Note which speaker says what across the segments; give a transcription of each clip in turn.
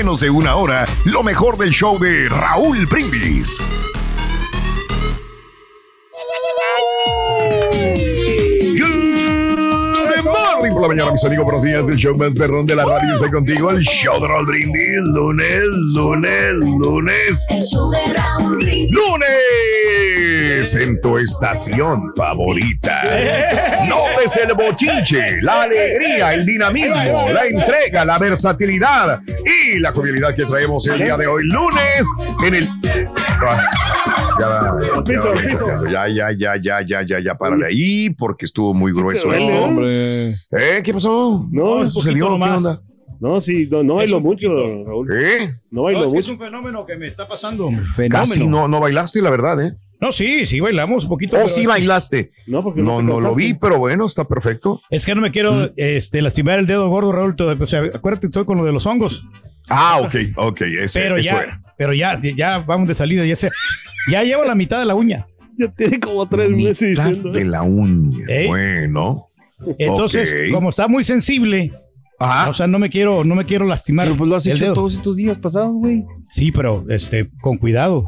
Speaker 1: menos de una hora lo mejor del show de Raúl Brindis. Good morning por la mañana, mis amigos. Buenos días. El show más perrón de la radio está contigo. El show de Raúl Brindis. Lunes, lunes, lunes. Lunes en tu estación favorita. Notes el bochinche, la alegría, el dinamismo, la entrega, la versatilidad y la jovialidad que traemos el día de hoy. Lunes en el. Ah, Ya, ya, ya, ya, ya, ya, ya, ya, párale ahí porque estuvo muy grueso esto.
Speaker 2: hombre.
Speaker 1: ¿Eh? ¿Qué pasó?
Speaker 2: No,
Speaker 1: ¿Qué
Speaker 2: es
Speaker 1: sucedió? ¿Qué onda?
Speaker 2: No, sí, no, no
Speaker 1: Es
Speaker 2: bailo mucho. Raúl.
Speaker 1: ¿Eh?
Speaker 2: No bailo
Speaker 3: No, es que es
Speaker 2: mucho.
Speaker 3: un fenómeno que me está pasando. Fenómeno.
Speaker 1: Casi no, no bailaste, la verdad, ¿eh?
Speaker 3: No, sí, sí bailamos un poquito.
Speaker 1: Oh,
Speaker 3: pero
Speaker 1: sí bailaste.
Speaker 2: No, porque
Speaker 1: No,
Speaker 2: te
Speaker 1: no lo vi, pero bueno, está perfecto.
Speaker 3: Es que no me quiero este, lastimar el dedo gordo, Raúl. todo- O sea, acuérdate, estoy con lo de los hongos.
Speaker 1: Ah, ok, ok, ese,
Speaker 3: Pero
Speaker 1: eso
Speaker 3: ya,
Speaker 1: era.
Speaker 3: pero ya, ya vamos de salida. Ya, se, ya llevo la mitad de la uña.
Speaker 2: Ya tiene como tres meses
Speaker 1: Mitad
Speaker 2: diciendo.
Speaker 1: de la uña.
Speaker 3: ¿Eh?
Speaker 1: Bueno.
Speaker 3: Entonces, como está muy sensible,
Speaker 1: Ajá.
Speaker 3: o sea, no me quiero, no me quiero lastimar.
Speaker 4: Pero pues lo has hecho
Speaker 3: dedo.
Speaker 4: todos estos días pasados, güey.
Speaker 3: Sí, pero este, con cuidado.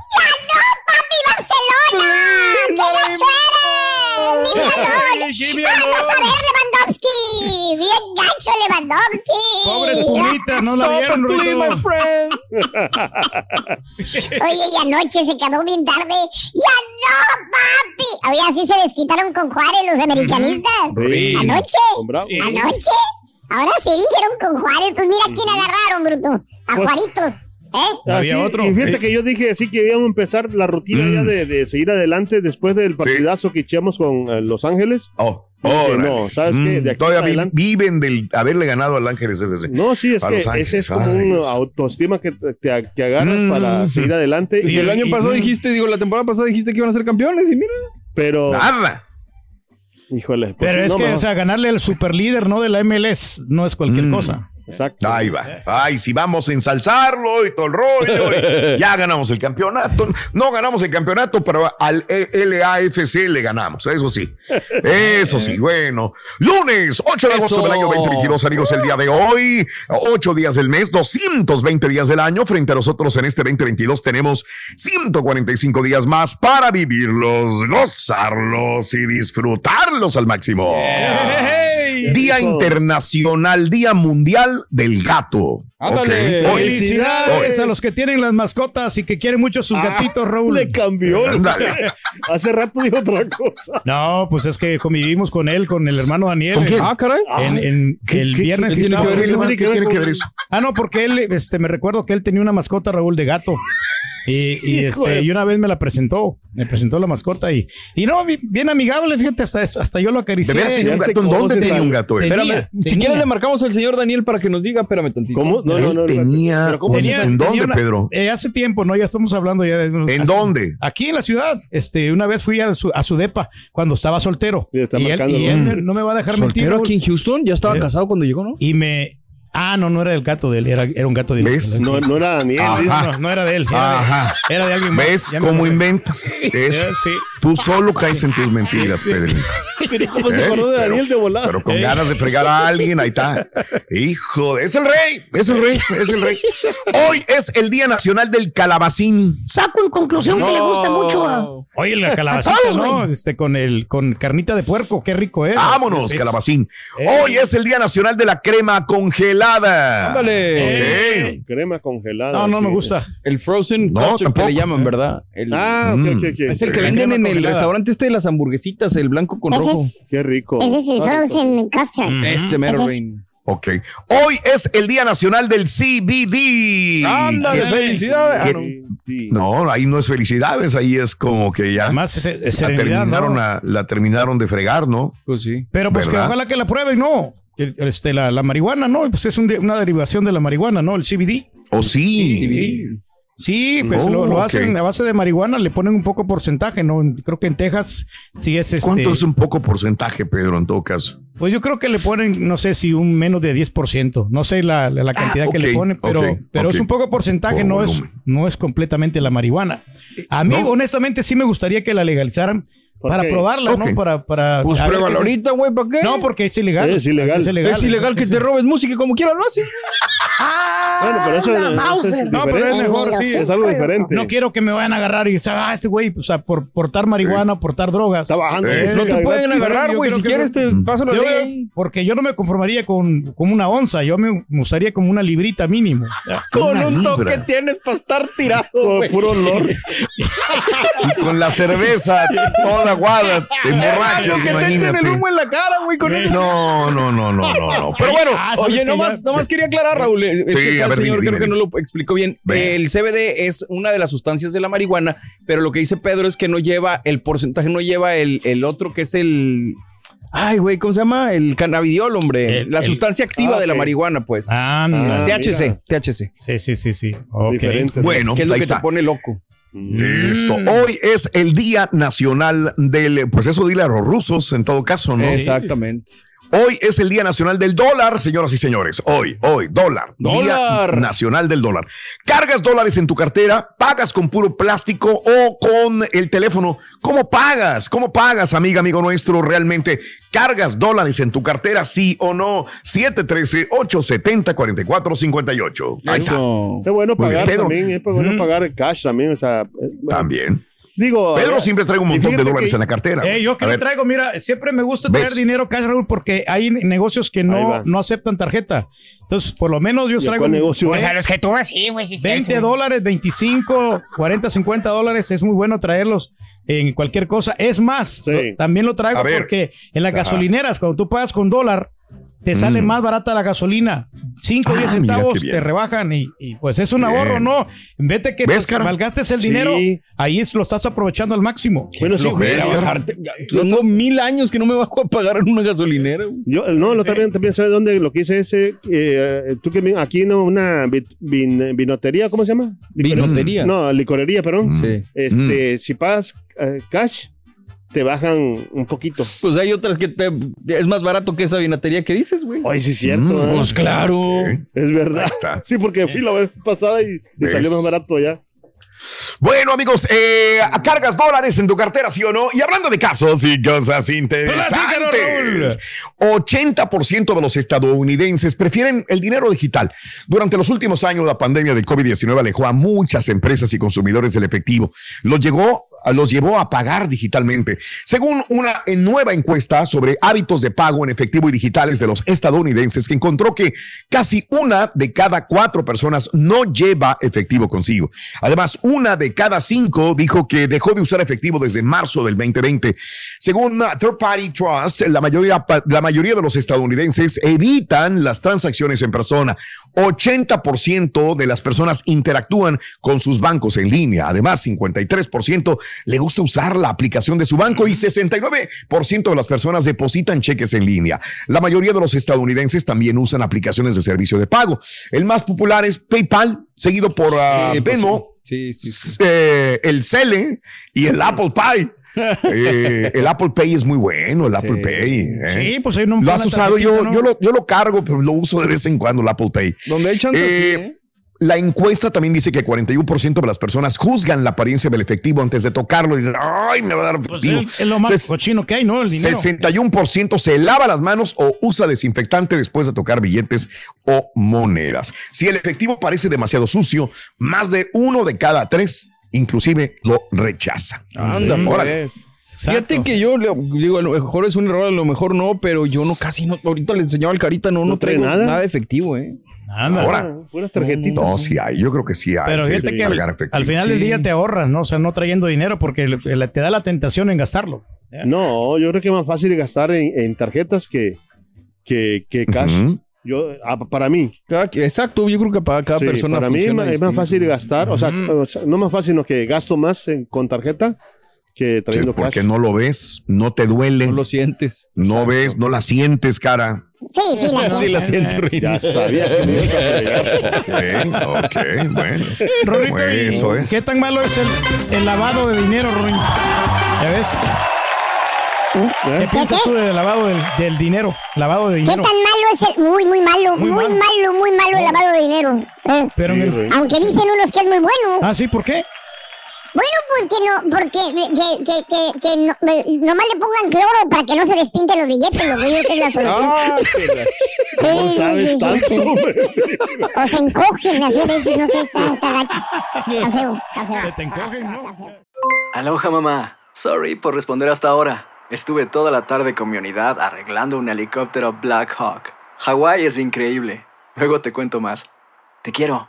Speaker 5: ¡Jimmy Vamos a ver Lewandowski! ¡Bien gacho Lewandowski!
Speaker 3: Pobres pumitas, no la vieron, Rudito.
Speaker 5: Oye, y anoche se quedó bien tarde. ¡Ya no, papi! Oye, así se desquitaron con Juárez los americanistas.
Speaker 2: Sí.
Speaker 5: ¿Anoche? ¿Anoche? Ahora sí dijeron con Juárez. Pues mira quién agarraron, bruto. A
Speaker 2: Pues-
Speaker 5: Juaritos. ¿Eh?
Speaker 2: Ah,
Speaker 3: Había otro.
Speaker 2: Y fíjate
Speaker 3: Eh.
Speaker 2: que yo dije así que íbamos a empezar la rutina ya de, de seguir adelante después del partidazo que echamos con eh, Los Ángeles.
Speaker 1: Oh,
Speaker 2: Dije,
Speaker 1: órale.
Speaker 2: no, ¿sabes qué?
Speaker 1: Mm,
Speaker 2: De aquí
Speaker 1: todavía
Speaker 2: para
Speaker 1: vi-
Speaker 2: adelante-
Speaker 1: viven del haberle ganado al Ángeles FC.
Speaker 2: No, sí, es
Speaker 1: A
Speaker 2: que
Speaker 1: Los Ángeles,
Speaker 2: ese es como
Speaker 1: ay, Dios.
Speaker 2: autoestima que te, te- que agarras
Speaker 1: Mm.
Speaker 2: para seguir adelante.
Speaker 4: Y el año
Speaker 2: y-
Speaker 4: pasado dijiste, digo, la temporada pasada dijiste que iban a ser campeones y mira.
Speaker 2: Pero,
Speaker 1: Nada.
Speaker 2: híjole. pues
Speaker 3: Pero
Speaker 2: sí,
Speaker 3: es
Speaker 2: no,
Speaker 3: que,
Speaker 2: mejor.
Speaker 3: o sea, ganarle al superlíder, ¿no? De la MLS, no es cualquier
Speaker 1: Mm.
Speaker 3: cosa.
Speaker 2: Exacto.
Speaker 1: Ahí va. Ay, si vamos a ensalzarlo y todo el rollo. y ya ganamos el campeonato. No ganamos el campeonato, pero al E- LAFC le ganamos. Eso sí. Eso sí. Bueno. Lunes, 8 de agosto
Speaker 4: Eso.
Speaker 1: del año 2022, amigos, el día de hoy. 8 días del mes, 220 días del año. Frente a nosotros en este 2022 tenemos 145 días más para vivirlos, gozarlos y disfrutarlos al máximo. Día. Internacional, Día Mundial del Gato.
Speaker 4: Ándale.
Speaker 3: Felicidades
Speaker 1: Hoy.
Speaker 3: a los que tienen las mascotas y que quieren mucho sus
Speaker 2: Ah,
Speaker 3: gatitos, Raúl.
Speaker 2: Le cambió. Hace rato dijo otra cosa.
Speaker 3: No, pues es que convivimos con él, con el hermano Daniel.
Speaker 1: ¿Con quién?
Speaker 4: Ah, caray.
Speaker 3: En, en
Speaker 1: ¿Qué-
Speaker 3: el
Speaker 1: qué-
Speaker 3: viernes
Speaker 1: qué
Speaker 3: y
Speaker 1: tiene que
Speaker 3: sábado.
Speaker 1: ver eso? ¿Qué tiene que ver eso?
Speaker 3: Ah, no, porque él, este, me recuerdo que él tenía una mascota, Raúl, de gato. Y, este, y una vez me la presentó, me presentó la mascota y, y no, bien, amigable, fíjate, hasta, hasta yo lo acaricié.
Speaker 1: ¿De veras tenía un
Speaker 2: Fíjate
Speaker 1: gato? ¿En
Speaker 2: cómo
Speaker 1: dónde tenía un gato él?
Speaker 3: Tenía,
Speaker 4: Espérame, si quieres le marcamos al señor Daniel para que nos diga, espérame tantito.
Speaker 2: ¿Cómo? No, no, no. no,
Speaker 1: tenía
Speaker 2: pero ¿cómo
Speaker 3: Tenía-?
Speaker 1: ¿En
Speaker 3: tenía
Speaker 1: dónde,
Speaker 3: una-
Speaker 1: Pedro?
Speaker 3: eh, hace tiempo, ¿no? Ya estamos hablando ya de...
Speaker 1: ¿En
Speaker 3: hace-
Speaker 1: dónde?
Speaker 3: Aquí en la ciudad. Este, una vez fui a su, a su depa cuando estaba soltero. Y él, y
Speaker 2: ¿no?
Speaker 3: él me- no me va a dejar mentir.
Speaker 4: ¿Soltero aquí en Houston? ¿Ya estaba
Speaker 3: Eh.
Speaker 4: casado cuando llegó, no?
Speaker 3: Y me... Ah, no, no era el gato de él, era, era un gato de
Speaker 1: ¿Ves?
Speaker 2: No, no era Daniel.
Speaker 1: Ajá.
Speaker 2: dice.
Speaker 3: No, no era de él. Era, de-
Speaker 1: Ajá.
Speaker 3: era de alguien más.
Speaker 1: ¿Ves cómo
Speaker 3: acordé.
Speaker 1: inventas? Eso.
Speaker 3: Sí.
Speaker 1: Tú solo caes en tus mentiras, Pedro.
Speaker 2: ¿Cómo se acordó de Daniel de volada?
Speaker 1: Pero con
Speaker 3: Eh.
Speaker 1: ganas de fregar a alguien, ahí está. Hijo, de- es el rey, es el rey, es el rey. Hoy es el Día Nacional del Calabacín.
Speaker 5: Saco en conclusión que le gusta mucho a...
Speaker 3: Oye, la calabacita,
Speaker 5: todos,
Speaker 3: ¿no? Este, con el, con carnita de puerco, qué rico es.
Speaker 1: Vámonos,
Speaker 3: Es-
Speaker 1: calabacín.
Speaker 3: Eh.
Speaker 1: Hoy es el Día Nacional de la Crema Congelada.
Speaker 4: Ándale.
Speaker 1: Ok.
Speaker 2: Crema congelada.
Speaker 3: No, no
Speaker 2: sí.
Speaker 3: me gusta.
Speaker 4: El frozen
Speaker 1: No,
Speaker 4: custard que le llaman, ¿verdad? El-
Speaker 2: Ah,
Speaker 1: Mm.
Speaker 4: es el que venden en el
Speaker 3: congelada.
Speaker 4: restaurante este de las hamburguesitas, el blanco con
Speaker 5: Ese
Speaker 4: rojo.
Speaker 5: es,
Speaker 2: Qué rico.
Speaker 5: ese es el frozen custard.
Speaker 4: Ese mero
Speaker 5: Ese.
Speaker 1: Ok. Hoy es el Día Nacional del CBD.
Speaker 4: Ándale, felicidades. Ah,
Speaker 1: ¿qué-
Speaker 4: no.
Speaker 1: Ahí no es felicidades, ahí es como que ya
Speaker 3: Más se-
Speaker 1: la terminaron,
Speaker 3: ¿no?
Speaker 1: a- la terminaron de fregar, ¿no?
Speaker 4: Pues sí.
Speaker 3: Pero pues que ojalá que la prueben, ¿no? El- Este, la, la marihuana, ¿no? Pues es un de- una derivación de la marihuana, ¿no? El CBD.
Speaker 1: ¿O sí?
Speaker 4: Sí.
Speaker 3: Sí, pues
Speaker 1: Oh,
Speaker 3: lo, hacen a base de marihuana, le ponen un poco porcentaje, ¿no? Creo que en Texas sí es este.
Speaker 1: ¿Cuánto es un poco porcentaje, Pedro, en todo caso?
Speaker 3: Pues yo creo que le ponen, no sé si un menos de 10%. No sé la, la- la cantidad que le ponen, pero, pero es un poco porcentaje,
Speaker 1: Por
Speaker 3: no es,
Speaker 1: volumen.
Speaker 3: no es completamente la marihuana. A mí,
Speaker 1: No.
Speaker 3: honestamente, sí me gustaría que la legalizaran
Speaker 2: ¿Por
Speaker 3: para
Speaker 2: qué?
Speaker 3: probarla. ¿no? Para, para
Speaker 4: Pues pruébalo ahorita, güey, ¿para qué?
Speaker 3: No, porque es ilegal.
Speaker 2: Es ilegal.
Speaker 3: Es ilegal,
Speaker 4: es ilegal que te robes música y como quiera lo haces.
Speaker 2: Bueno, pero eso, es.
Speaker 3: No, pero es mejor, sí.
Speaker 2: Es algo diferente.
Speaker 3: No quiero que me vayan a agarrar y digan, ah, este güey, o sea, por portar marihuana, portar drogas.
Speaker 2: Está bajando.
Speaker 1: Eh,
Speaker 4: No te pueden agarrar, güey. Si quieres, te paso la
Speaker 3: Yo,
Speaker 4: ley.
Speaker 3: porque yo no me conformaría con, con una onza, yo me gustaría como una librita mínimo.
Speaker 4: Con
Speaker 1: Una
Speaker 4: un
Speaker 1: libra.
Speaker 4: toque tienes para estar tirado, güey.
Speaker 2: puro olor.
Speaker 1: Sí, con la cerveza toda aguada, te emborrachas,
Speaker 4: Que te echen el humo en la cara, güey, con eso.
Speaker 1: No, no, no, no, no, no. Pero bueno,
Speaker 3: Ah, ¿sabes
Speaker 4: Oye, nomás, nomás quería aclarar, Raúl. Es
Speaker 1: Sí,
Speaker 4: que
Speaker 1: a
Speaker 4: acá el
Speaker 1: ver,
Speaker 4: señor
Speaker 1: dime,
Speaker 4: creo
Speaker 1: dime,
Speaker 4: que no lo explicó bien. El CBD es una de las sustancias de la marihuana, pero lo que dice Pedro es que no lleva, el porcentaje no lleva el, el otro que es el. Ay, güey, ¿cómo se llama? El cannabidiol, hombre.
Speaker 3: El-
Speaker 4: la
Speaker 3: el-
Speaker 4: sustancia activa
Speaker 2: Ah,
Speaker 4: de la marihuana, pues.
Speaker 3: Anda.
Speaker 2: Ah,
Speaker 4: THC,
Speaker 2: mira.
Speaker 4: THC.
Speaker 3: Sí, sí, sí, sí. Ok.
Speaker 2: Diferente.
Speaker 1: bueno,
Speaker 4: Que es lo que te pone loco.
Speaker 1: Listo. Hoy es el Día Nacional del, pues eso dile a los rusos en todo caso, ¿no?
Speaker 4: Exactamente.
Speaker 1: Hoy es el Día Nacional del Dólar, señoras y señores. Hoy, hoy, dólar.
Speaker 4: Dólar.
Speaker 1: Día Nacional del Dólar. Cargas dólares en tu cartera, pagas con puro plástico o con el teléfono. ¿Cómo pagas? ¿Cómo pagas, amiga, amigo nuestro? Realmente, ¿cargas dólares en tu cartera, sí o no? 713-870-4458. Ahí está.
Speaker 4: Eso.
Speaker 2: Es bueno pagar también. Es bueno pagar cash también. O sea, eh, bueno,
Speaker 1: También.
Speaker 2: Digo.
Speaker 1: Pedro siempre trae un montón de dólares
Speaker 2: que-
Speaker 1: en la cartera.
Speaker 3: Eh, yo que
Speaker 1: A
Speaker 3: lo traigo, mira, siempre me gusta
Speaker 1: ¿Ves?
Speaker 3: traer dinero cash, Raúl, porque hay negocios que no, no aceptan tarjeta. Entonces, por lo menos yo
Speaker 2: ¿Y a
Speaker 3: traigo
Speaker 2: cuál negocio
Speaker 3: eh,
Speaker 2: es?
Speaker 6: los que tú vas, sí, güey. Sí,
Speaker 3: 20
Speaker 6: sí.
Speaker 3: dólares, 25, 40, 50 dólares. Es muy bueno traerlos en cualquier cosa. Es más,
Speaker 2: Sí.
Speaker 3: lo- también lo traigo porque en las
Speaker 1: Ajá.
Speaker 3: gasolineras, cuando tú pagas con dólar, te sale
Speaker 1: Mm.
Speaker 3: más barata la gasolina. 5 o
Speaker 1: Ah,
Speaker 3: 10
Speaker 1: mira
Speaker 3: centavos te rebajan y, y, pues es un
Speaker 1: Bien.
Speaker 3: ahorro, ¿no? De que
Speaker 1: ¿Ves,
Speaker 3: te
Speaker 1: Caro?
Speaker 3: malgastes el
Speaker 2: Sí.
Speaker 3: dinero, ahí es- lo estás aprovechando al máximo.
Speaker 2: Bueno, sí,
Speaker 4: Tengo mil años que no me bajo a pagar en una gasolinera.
Speaker 2: Yo, no, lo también, también sabes dónde lo que hice ese, eh, tú que aquí no, una vin- vinotería, ¿cómo se llama?
Speaker 4: Vinotería.
Speaker 2: No, licorería, perdón.
Speaker 4: Sí.
Speaker 2: Este, si pagas cash, te bajan un poquito.
Speaker 4: Pues hay otras que te, es más barato que esa vinatería que dices, güey.
Speaker 2: Ay, sí es cierto.
Speaker 1: Mm,
Speaker 2: ¿eh?
Speaker 4: Pues claro.
Speaker 2: Es verdad.
Speaker 1: Está.
Speaker 2: Sí, porque fui la vez pasada y me salió más barato ya.
Speaker 1: Bueno, amigos, eh, cargas dólares en tu cartera, ¿sí o no? Y hablando de casos y cosas interesantes, 80% de los estadounidenses prefieren el dinero digital. Durante los últimos años, la pandemia de COVID-19 alejó a muchas empresas y consumidores del efectivo. Lo llegó los llevó a pagar digitalmente. Según una nueva encuesta sobre hábitos de pago en efectivo y digitales de los estadounidenses, que encontró que casi una de cada cuatro personas no lleva efectivo consigo. Además, una de cada cinco dijo que dejó de usar efectivo desde marzo del 2020. Según Third Party Trust, la mayoría, la mayoría de los estadounidenses evitan las transacciones en persona. 80% de las personas interactúan con sus bancos en línea. Además, 53% le gusta usar la aplicación de su banco y 69% de las personas depositan cheques en línea. La mayoría de los estadounidenses también usan aplicaciones de servicio de pago. El más popular es PayPal, seguido por uh, Venmo, eh, el Cele y el Apple Pay. Eh, el Apple Pay es muy bueno, el Apple Pay. ¿eh?
Speaker 3: Sí, pues hay un
Speaker 1: Lo has usado, yo, yo, lo, yo lo cargo, pero lo uso de vez en cuando, el Apple Pay.
Speaker 4: Donde hay chance, sí.
Speaker 1: La encuesta también dice que 41% de las personas juzgan la apariencia del efectivo antes de tocarlo y dicen, ay, me va a dar efectivo.
Speaker 3: Pues es lo más cochino que hay, ¿no? El dinero.
Speaker 1: 61% se lava las manos o usa desinfectante después de tocar billetes o monedas. Si el efectivo parece demasiado sucio, más de uno de cada tres inclusive lo rechaza.
Speaker 4: Anda, pues. Fíjate que yo le- digo, a lo mejor es un error, a lo mejor no, pero yo no casi no. Ahorita le enseñaba al carita, no, no,
Speaker 2: trae
Speaker 4: traigo
Speaker 2: nada?
Speaker 4: nada? efectivo, ¿eh?
Speaker 1: Ahora,
Speaker 2: Puras tarjetitas.
Speaker 1: no, sí hay, yo creo que sí hay.
Speaker 3: Pero fíjate que al, final del
Speaker 1: Sí.
Speaker 3: día te ahorras, ¿no? O sea, no trayendo dinero porque le- le- te da la tentación en gastarlo.
Speaker 2: No, yo creo que es más fácil gastar en, en tarjetas que, que, que cash.
Speaker 1: Ujú.
Speaker 2: Yo, ah, para mí.
Speaker 4: Cada- exacto, yo creo que para cada
Speaker 2: Sí,
Speaker 4: persona
Speaker 2: para mí es más- es más
Speaker 4: distinto.
Speaker 2: fácil gastar, o sea, o sea, no más fácil, no que gasto más en- con tarjeta que
Speaker 1: Sí,
Speaker 2: trayendo
Speaker 1: porque
Speaker 2: cash.
Speaker 1: no lo ves, no te duele,
Speaker 4: No lo sientes.
Speaker 1: no ves, no la sientes, cara.
Speaker 5: Sí, sí, la
Speaker 4: Sí, la siento,
Speaker 2: Ya sabía que me ibas a.
Speaker 1: Ok, ok, bueno.
Speaker 3: Rorrito, ¿y
Speaker 1: eso es.
Speaker 3: ¿qué tan malo es el, el lavado de dinero, Rorín? ¿Ya ves? ¿Qué piensas tú del lavado del, del dinero? Lavado de
Speaker 5: ¿Qué tan
Speaker 3: dinero.
Speaker 5: malo es el.? Muy, muy malo,
Speaker 3: Muy
Speaker 5: muy,
Speaker 3: malo.
Speaker 5: malo, muy malo el lavado de dinero. eh.
Speaker 3: Pero el-
Speaker 2: Sí.
Speaker 5: Aunque dicen unos que es muy bueno.
Speaker 3: Ah, sí, ¿por qué?
Speaker 5: Bueno, pues que no, porque que, que, que, que no, nomás le pongan cloro para que no se despinten los billetes, lo que es la solución.
Speaker 4: Ah, que la-
Speaker 2: ¿Cómo
Speaker 5: Sí,
Speaker 2: sabes
Speaker 5: sí, sí,
Speaker 2: tanto?
Speaker 5: sí.
Speaker 2: güey?
Speaker 5: O se encogen, así a veces, no sé, está, está gacho. Está feo, está feo.
Speaker 3: Se te encogen, ¿no?
Speaker 7: Aloha mamá. Sorry por responder hasta ahora. Estuve toda la tarde con mi unidad arreglando un helicóptero Black Hawk. Hawái es increíble. Luego te cuento más. Te quiero.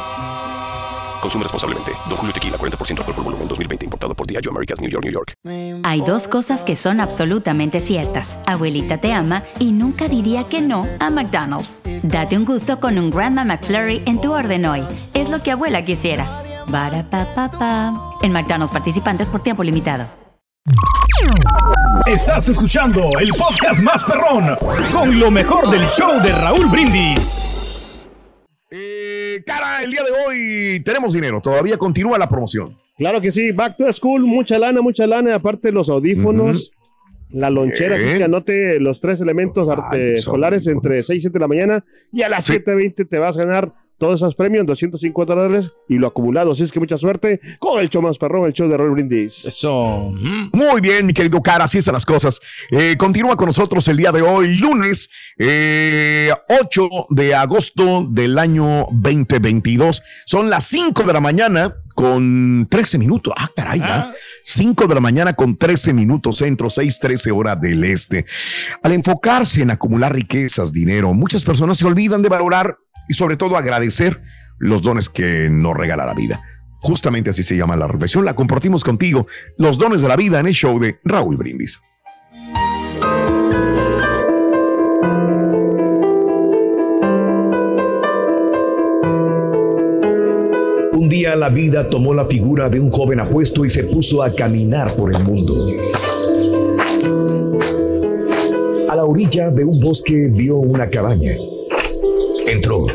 Speaker 8: Consume responsablemente. Don Julio Tequila, 40% alcohol por volumen, 2020. Importado por Diageo Americas, New York, New York.
Speaker 6: Hay dos cosas que son absolutamente ciertas. Abuelita te ama y nunca diría que no a McDonald's. Date un gusto con un Grandma McFlurry en tu orden hoy. Es lo que abuela quisiera. Barapapapa. En McDonald's participantes por tiempo limitado.
Speaker 9: Estás escuchando el podcast más perrón con lo mejor del show de Raúl Brindis.
Speaker 1: Eh, cara, el día de hoy tenemos dinero, todavía continúa la promoción.
Speaker 2: Claro que sí, back to school, mucha lana, mucha lana, aparte los audífonos, la lonchera, así que anote los tres elementos
Speaker 1: Ay,
Speaker 2: escolares entre 6 y 7 de la mañana y a las
Speaker 1: Sí.
Speaker 2: 7.20 te vas a ganar todos esos premios, 250 dólares y lo acumulado, así es que mucha suerte con el show más perrón, el show de Roll Brindis.
Speaker 4: Eso.
Speaker 1: Muy bien, mi querido cara, así están las cosas. Eh, continúa con nosotros el día de hoy, lunes eh, 8 de agosto del año 2022. Son las 5 de la mañana con 13 minutos. Ah, caray, ya. 5 de la mañana con 13 minutos centro, 6, 13 horas del este. Al enfocarse en acumular riquezas, dinero, muchas personas se olvidan de valorar y sobre todo agradecer los dones que nos regala la vida. Justamente así se llama la reflexión. La compartimos contigo, los dones de la vida en el show de Raúl Brindis.
Speaker 9: Un día la vida tomó la figura de un joven apuesto y se puso a caminar por el mundo. A la orilla de un bosque vio una cabaña. Entró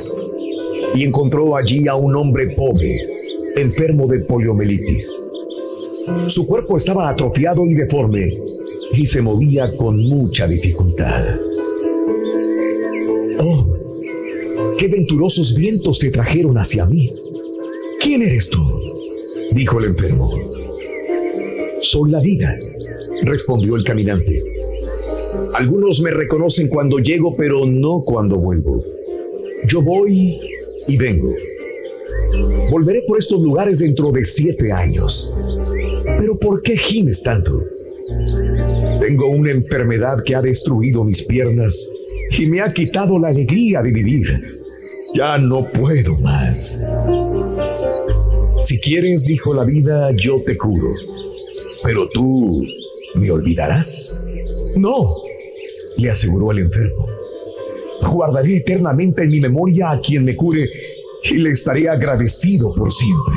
Speaker 9: y encontró allí a un hombre pobre, enfermo de poliomielitis.
Speaker 1: Su cuerpo estaba atrofiado y deforme y se movía con mucha dificultad. Oh, qué venturosos vientos te trajeron hacia mí. ¿Quién eres tú? dijo el enfermo. Soy la vida, respondió el caminante. Algunos me reconocen cuando llego, pero no cuando vuelvo. Yo voy y vengo. Volveré por estos lugares dentro de siete años. Pero ¿por qué gimes tanto? Tengo una enfermedad que ha destruido mis piernas y me ha quitado la alegría de vivir. Ya no puedo más. Si quieres, dijo la vida, yo te curo. Pero tú me olvidarás. No, le aseguró el enfermo. Guardaré eternamente en mi memoria a quien me cure y le estaré agradecido por siempre.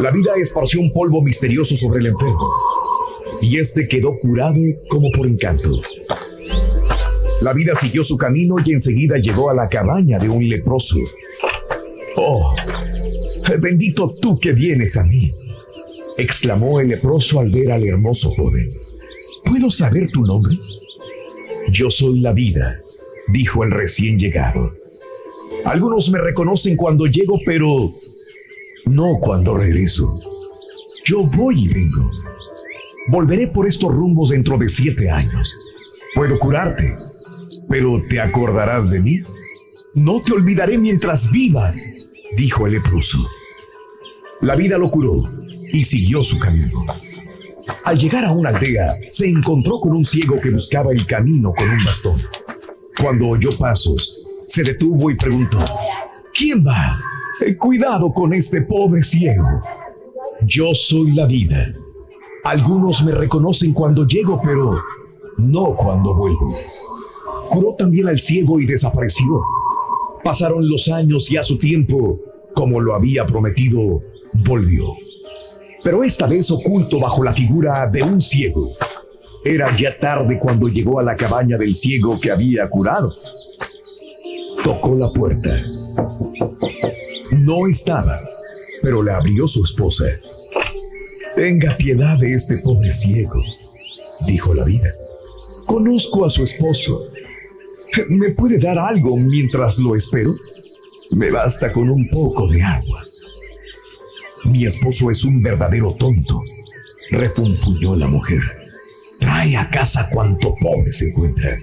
Speaker 1: La vida esparció un polvo misterioso sobre el enfermo y este quedó curado como por encanto. La vida siguió su camino y enseguida llegó a la cabaña de un leproso. Oh, bendito tú que vienes a mí, exclamó el leproso al ver al hermoso joven. ¿Puedo saber tu nombre? Yo soy la vida, dijo el recién llegado. Algunos me reconocen cuando llego, pero no cuando regreso. Yo voy y vengo. Volveré por estos rumbos dentro de siete años. Puedo curarte, pero ¿te acordarás de mí? No te olvidaré mientras viva, dijo el leproso. La vida lo curó y siguió su camino. Al llegar a una aldea, se encontró con un ciego que buscaba el camino con un bastón. Cuando oyó pasos, se detuvo y preguntó, ¿quién va? Eh, cuidado con este pobre ciego. Yo soy la vida. Algunos me reconocen cuando llego, pero no cuando vuelvo. Curó también al ciego y desapareció. Pasaron los años y a su tiempo, como lo había prometido, volvió. Pero esta vez oculto bajo la figura de un ciego. Era ya tarde cuando llegó a la cabaña del ciego que había curado. Tocó la puerta. No estaba, pero le abrió su esposa. Tenga piedad de este pobre ciego, dijo la vida. Conozco a su esposo. ¿Me puede dar algo mientras lo espero? Me basta con un poco de agua. Mi esposo es un verdadero tonto, refunfuñó la mujer. Trae a casa cuanto pobre se encuentra.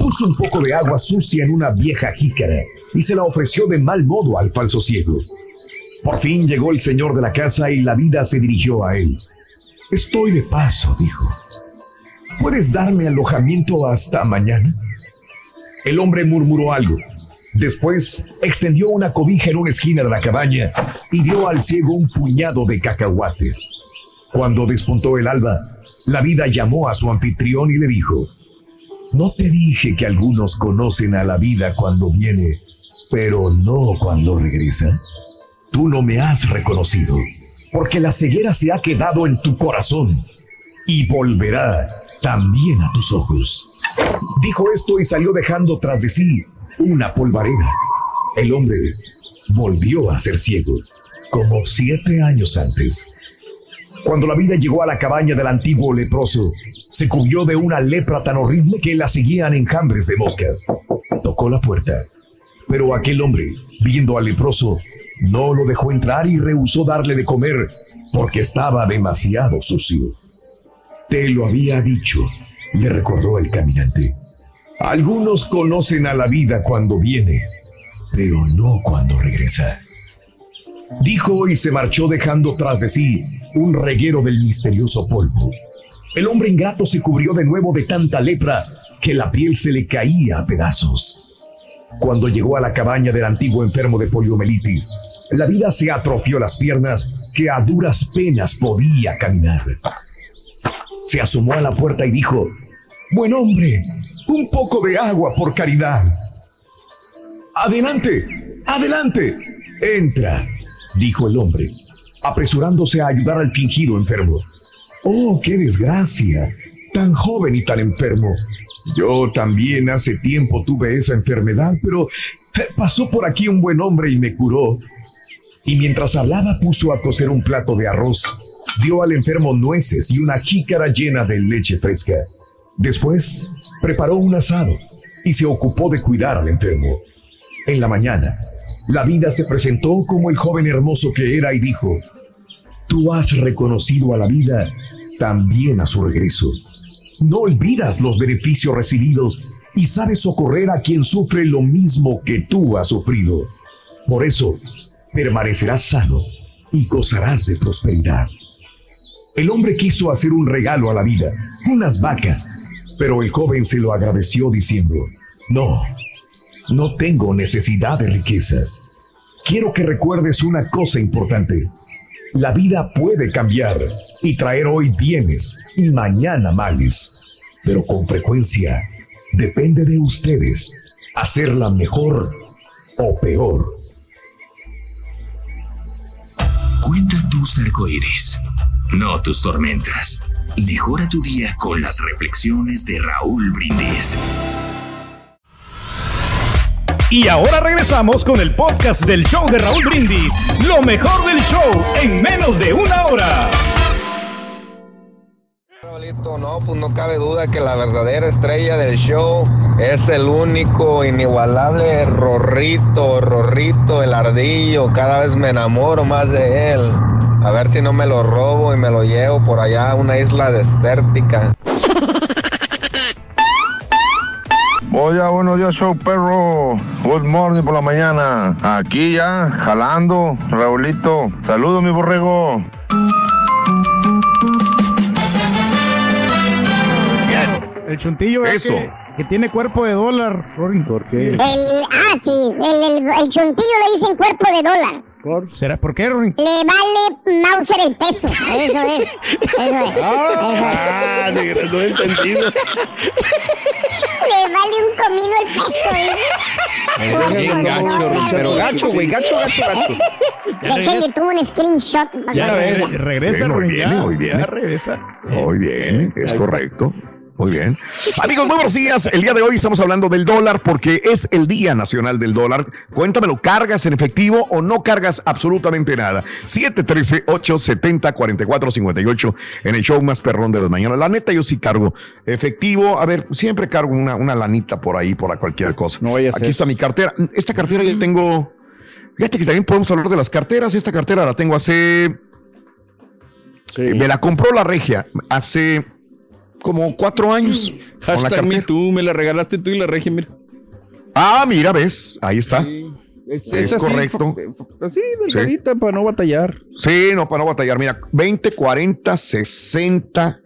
Speaker 1: Puso un poco de agua sucia en una vieja jícara y se la ofreció de mal modo al falso ciego. Por fin llegó el señor de la casa y la vida se dirigió a él. Estoy de paso, dijo. ¿Puedes darme alojamiento hasta mañana? El hombre murmuró algo. Después extendió una cobija en una esquina de la cabaña y dio al ciego un puñado de cacahuates. Cuando despuntó el alba, la vida llamó a su anfitrión y le dijo, ¿No te dije que algunos conocen a la vida cuando viene, pero no cuando regresa? Tú no me has reconocido, porque la ceguera se ha quedado en tu corazón y volverá también a tus ojos. Dijo esto y salió dejando tras de sí una polvareda. El hombre volvió a ser ciego, como siete años antes. Cuando la vida llegó a la cabaña del antiguo leproso, se cubrió de una lepra tan horrible que la seguían enjambres de moscas. Tocó la puerta, pero aquel hombre, viendo al leproso, no lo dejó entrar y rehusó darle de comer porque estaba demasiado sucio. Te lo había dicho, le recordó el caminante. Algunos conocen a la vida cuando viene, pero no cuando regresa. Dijo y se marchó dejando tras de sí un reguero del misterioso polvo. El hombre ingrato se cubrió de nuevo de tanta lepra que la piel se le caía a pedazos. Cuando llegó a la cabaña del antiguo enfermo de poliomielitis, la vida se atrofió las piernas que a duras penas podía caminar. Se asomó a la puerta y dijo, Buen hombre, un poco de agua por caridad. Adelante, adelante. Entra, dijo el hombre, apresurándose a ayudar al fingido enfermo. Oh, qué desgracia. Tan joven y tan enfermo. Yo también hace tiempo tuve esa enfermedad, pero pasó por aquí un buen hombre y me curó.
Speaker 10: y mientras hablaba puso a cocer un plato de arroz, dio al enfermo nueces y una jícara llena de leche fresca. Después preparó un asado y se ocupó de cuidar al enfermo. En la mañana, la vida se presentó como el joven hermoso que era y dijo, Tú has reconocido a la vida también a su regreso. No olvidas los beneficios recibidos y sabes socorrer a quien sufre lo mismo que tú has sufrido. Por eso, permanecerás sano y gozarás de prosperidad. El hombre quiso hacer un regalo a la vida, unas vacas, pero el joven se lo agradeció diciendo, no, no tengo necesidad de riquezas. Quiero que recuerdes una cosa importante. La vida puede cambiar y traer hoy bienes y mañana males, pero con frecuencia depende de ustedes hacerla mejor o peor.
Speaker 11: Cuenta tus arcoíris, no tus tormentas. Mejora tu día con las reflexiones de Raúl Brindis.
Speaker 9: Y ahora regresamos con el podcast del show de Raúl Brindis. Lo mejor del show en menos de una hora.
Speaker 12: No, pues no cabe duda que la verdadera estrella del show es el único, inigualable Rorrito, Rorrito, el ardillo. Cada vez me enamoro más de él. A ver si no me lo robo y me lo llevo por allá a una isla desértica.
Speaker 13: Oye, buenos días, show perro. Good morning por la mañana. Aquí ya, jalando, Raulito. Saludos, mi borrego.
Speaker 3: El chuntillo es
Speaker 1: Eso.
Speaker 3: Que, que tiene cuerpo de dólar, Rorin. ¿Por
Speaker 5: El, ah, sí, el, el, el chuntillo le dicen cuerpo de dólar.
Speaker 3: ¿Será por qué, Rorin?
Speaker 5: Le vale Mauser el peso. Eso es. Eso es.
Speaker 2: Ah,
Speaker 5: eso es.
Speaker 2: no he entendido.
Speaker 5: Le vale un comino el peso.
Speaker 4: Bien gacho, pero gacho, güey, gacho, gacho, gacho.
Speaker 5: Déjenle tú un screenshot. para
Speaker 3: Ya
Speaker 5: vean.
Speaker 3: regresa,
Speaker 1: Muy bien, muy bien.
Speaker 3: ya regresa.
Speaker 1: Muy bien, es correcto. Muy bien. Amigos, muy buenos días. El día de hoy estamos hablando del dólar porque es el Día Nacional del Dólar. Cuéntamelo, ¿cargas en efectivo o no cargas absolutamente nada? 713-870-4458 en el show más perrón de las mañanas. La neta, yo sí cargo efectivo. A ver, siempre cargo una, una lanita por ahí, por cualquier cosa. No
Speaker 4: vaya a
Speaker 1: Aquí está mi cartera. Esta cartera ya tengo... Fíjate que también podemos hablar de las carteras. Esta cartera la tengo hace... Me la compró la regia hace como cuatro años. con la
Speaker 4: Hashtag
Speaker 1: cartera.
Speaker 4: me tú, me la regalaste tú y la regia, mira.
Speaker 1: Ah, mira, ves, ahí está.
Speaker 4: Es,
Speaker 1: Es
Speaker 4: es así,
Speaker 1: correcto.
Speaker 4: Así, delgadita, para no batallar.
Speaker 1: Sí, no, para no batallar. Mira, 20, 40, 60,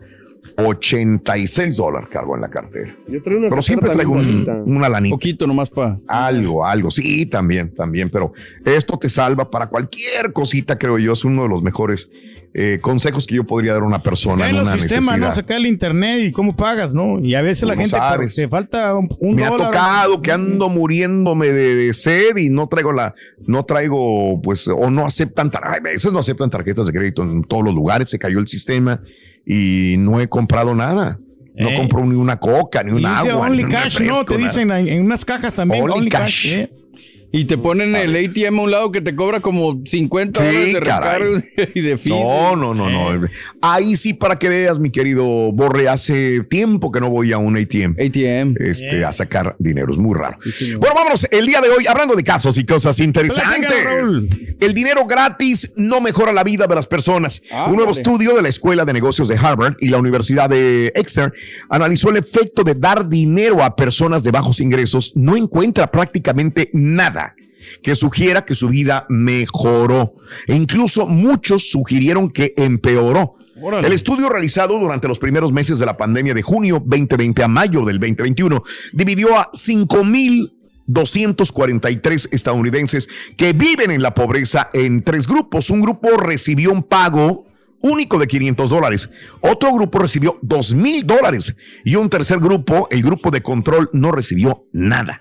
Speaker 1: 86 dólares cargo en la cartera.
Speaker 2: Yo traigo una
Speaker 1: Pero siempre traigo un- una lanita.
Speaker 4: Poquito nomás para.
Speaker 1: Algo, algo. Sí, también, también. Pero esto te salva para cualquier cosita, creo yo. Es uno de los mejores eh, consejos que yo podría dar a una persona
Speaker 3: Cae
Speaker 1: en
Speaker 3: los sistemas, ¿no? Se cae el internet y cómo pagas, ¿no? Y a veces la
Speaker 1: no
Speaker 3: gente,
Speaker 1: sabes.
Speaker 3: te falta un, un
Speaker 1: me ha tocado que ando muriéndome de, de sed y no traigo la, no traigo, pues, o no aceptan, a veces no aceptan tarjetas de crédito en todos los lugares, se cayó el sistema y no he comprado nada. No
Speaker 3: Eh.
Speaker 1: compro ni una coca, ni un
Speaker 3: dice
Speaker 1: agua.
Speaker 3: Only
Speaker 1: ni un
Speaker 3: Cash, ¿no? Te
Speaker 1: nada.
Speaker 3: dicen en, en unas cajas también.
Speaker 1: Only
Speaker 3: Only,
Speaker 1: Cash.
Speaker 3: Cash. eh.
Speaker 4: Y te ponen el ATM a un lado que te cobra como 50
Speaker 1: Sí,
Speaker 4: dólares de recargo y de fees.
Speaker 1: No, no, no, no. Ahí sí, para que veas, mi querido Borre, hace tiempo que no voy a un ATM.
Speaker 4: ATM.
Speaker 1: Este, a sacar dinero. Es muy raro. bueno, vámonos. El día de hoy, hablando de casos y cosas interesantes. El dinero gratis no mejora la vida de las personas.
Speaker 4: Ah,
Speaker 1: un nuevo
Speaker 4: vale.
Speaker 1: estudio de la Escuela de Negocios de Harvard y la Universidad de Exeter analizó el efecto de dar dinero a personas de bajos ingresos. No encuentra prácticamente nada que sugiera que su vida mejoró. E incluso muchos sugirieron que empeoró.
Speaker 4: Órale.
Speaker 1: El estudio realizado durante los primeros meses de la pandemia de junio 2020 a mayo del 2021 dividió a 5.243 estadounidenses que viven en la pobreza en tres grupos. Un grupo recibió un pago único de 500 dólares. Otro grupo recibió 2 mil dólares. Y un tercer grupo, el grupo de control, no recibió nada.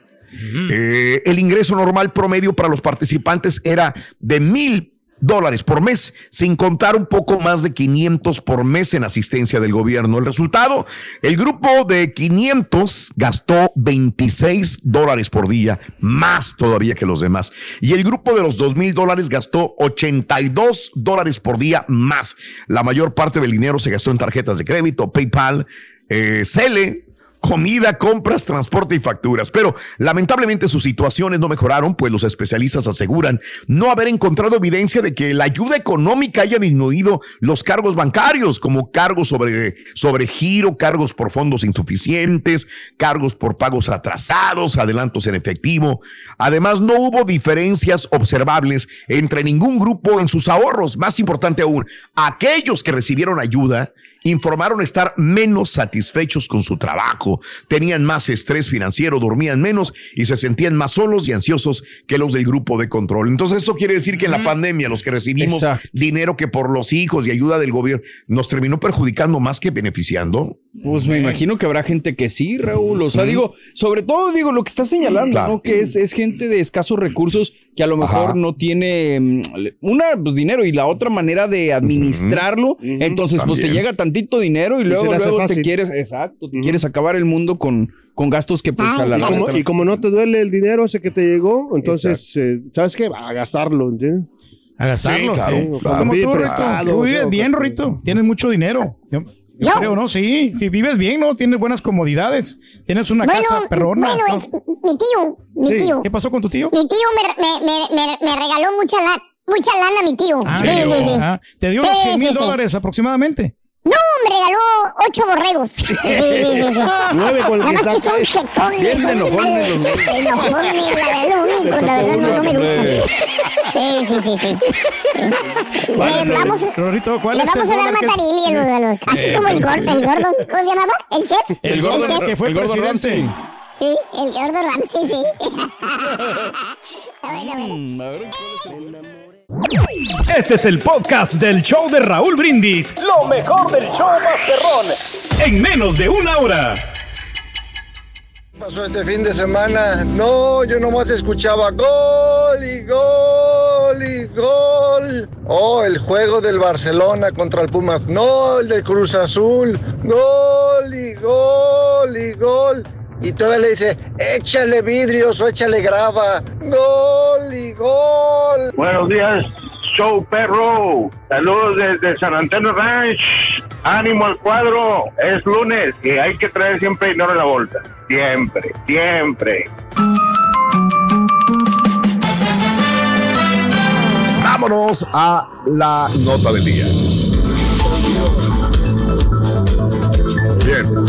Speaker 1: Eh, el ingreso normal promedio para los participantes era de mil dólares por mes, sin contar un poco más de 500 por mes en asistencia del gobierno. El resultado, el grupo de 500 gastó 26 dólares por día, más todavía que los demás. Y el grupo de los 2 mil dólares gastó 82 dólares por día más. La mayor parte del dinero se gastó en tarjetas de crédito, PayPal, eh, Cele, comida, compras, transporte y facturas. Pero lamentablemente sus situaciones no mejoraron, pues los especialistas aseguran no haber encontrado evidencia de que la ayuda económica haya disminuido los cargos bancarios, como cargos sobre, sobre giro, cargos por fondos insuficientes, cargos por pagos atrasados, adelantos en efectivo. Además, no hubo diferencias observables entre ningún grupo en sus ahorros. Más importante aún, aquellos que recibieron ayuda informaron estar menos satisfechos con su trabajo, tenían más estrés financiero, dormían menos y se sentían más solos y ansiosos que los del grupo de control. Entonces eso quiere decir que en la pandemia los que recibimos
Speaker 4: Exacto.
Speaker 1: dinero que por los hijos y ayuda del gobierno nos terminó perjudicando más que beneficiando.
Speaker 4: Pues me imagino que habrá gente que sí, Raúl. O sea, digo, sobre todo, digo, lo que está señalando,
Speaker 1: Claro.
Speaker 4: ¿no? Que es, es gente de escasos recursos que a lo mejor
Speaker 1: Ajá.
Speaker 4: no tiene mm, una, pues dinero y la otra manera de administrarlo. Entonces, pues te llega tantito dinero y luego, luego te quieres, exacto, te quieres acabar el mundo con, con gastos que pues a la
Speaker 2: Y como, y como no te duele el dinero ese que te llegó, entonces, eh, ¿sabes qué? A gastarlo, ¿entiendes?
Speaker 3: A gastarlo,
Speaker 2: Sí,
Speaker 3: sí.
Speaker 2: claro.
Speaker 3: Como
Speaker 2: Pide
Speaker 3: tú, Rito. Tú vives bien,
Speaker 2: pues,
Speaker 3: Rito. Tienes mucho dinero. Yo, creo, ¿no? Sí, si vives bien, ¿no? Tienes buenas comodidades. Tienes una
Speaker 5: Bueno,
Speaker 3: casa perrona.
Speaker 5: bueno,
Speaker 3: ¿no?
Speaker 5: es mi tío, mi
Speaker 3: Sí.
Speaker 5: tío.
Speaker 3: ¿Qué pasó con tu tío?
Speaker 5: Mi tío me, me, me, me, me regaló mucha, la, mucha lana, mi tío.
Speaker 3: Ah,
Speaker 5: sí, sí, sí.
Speaker 3: Te dio
Speaker 5: Sí,
Speaker 3: unos 100
Speaker 5: sí,
Speaker 3: mil
Speaker 5: sí.
Speaker 3: dólares aproximadamente.
Speaker 5: No, me regaló ocho borregos. Sí, sí, sí.
Speaker 2: Nueve con el
Speaker 5: Nada
Speaker 2: que
Speaker 5: más que son jetones.
Speaker 4: Bien
Speaker 5: son
Speaker 4: enojones.
Speaker 5: Enojones, la verdad, lo único, la verdad, no, no me gustan. Sí, sí, sí, sí.
Speaker 3: ¿Cuál
Speaker 5: Le
Speaker 3: es el-
Speaker 5: vamos, le
Speaker 3: Rorrito, ¿cuál es
Speaker 5: vamos
Speaker 3: el
Speaker 5: a dar matarilli a los, a los- así como el gordo, el gordo, ¿cómo se llamaba? ¿El chef?
Speaker 3: El gordo
Speaker 5: chef.
Speaker 3: que fue
Speaker 4: el gordo
Speaker 3: presidente.
Speaker 4: Ramsey.
Speaker 5: Sí, el gordo Ramsey, sí.
Speaker 4: Mm, a ver, ¿cuál es el-
Speaker 9: Este es el podcast del show de Raúl Brindis. Lo mejor del show Masterrón. En menos de una hora.
Speaker 12: pasó este fin de semana? No, yo nomás escuchaba gol y gol y gol. Oh, el juego del Barcelona contra el Pumas. No, el de Cruz Azul. Gol y gol y gol. Y todavía le dice, échale vidrios o échale grava. Gol y gol.
Speaker 13: Buenos días, show perro. Saludos desde San Antonio Ranch. Ánimo al cuadro. Es lunes y hay que traer siempre dinero en la bolsa. Siempre, siempre.
Speaker 1: Vámonos a la nota del día. Bien.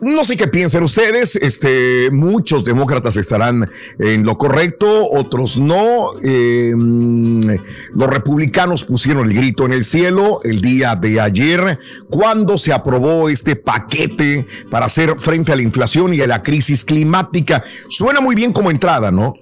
Speaker 1: No sé qué piensan ustedes. Este, muchos demócratas estarán en lo correcto, otros no. Mm, los republicanos pusieron el grito en el cielo el día de ayer cuando se aprobó este paquete para hacer frente a la inflación y a la crisis climática. Suena muy bien como entrada, ¿no?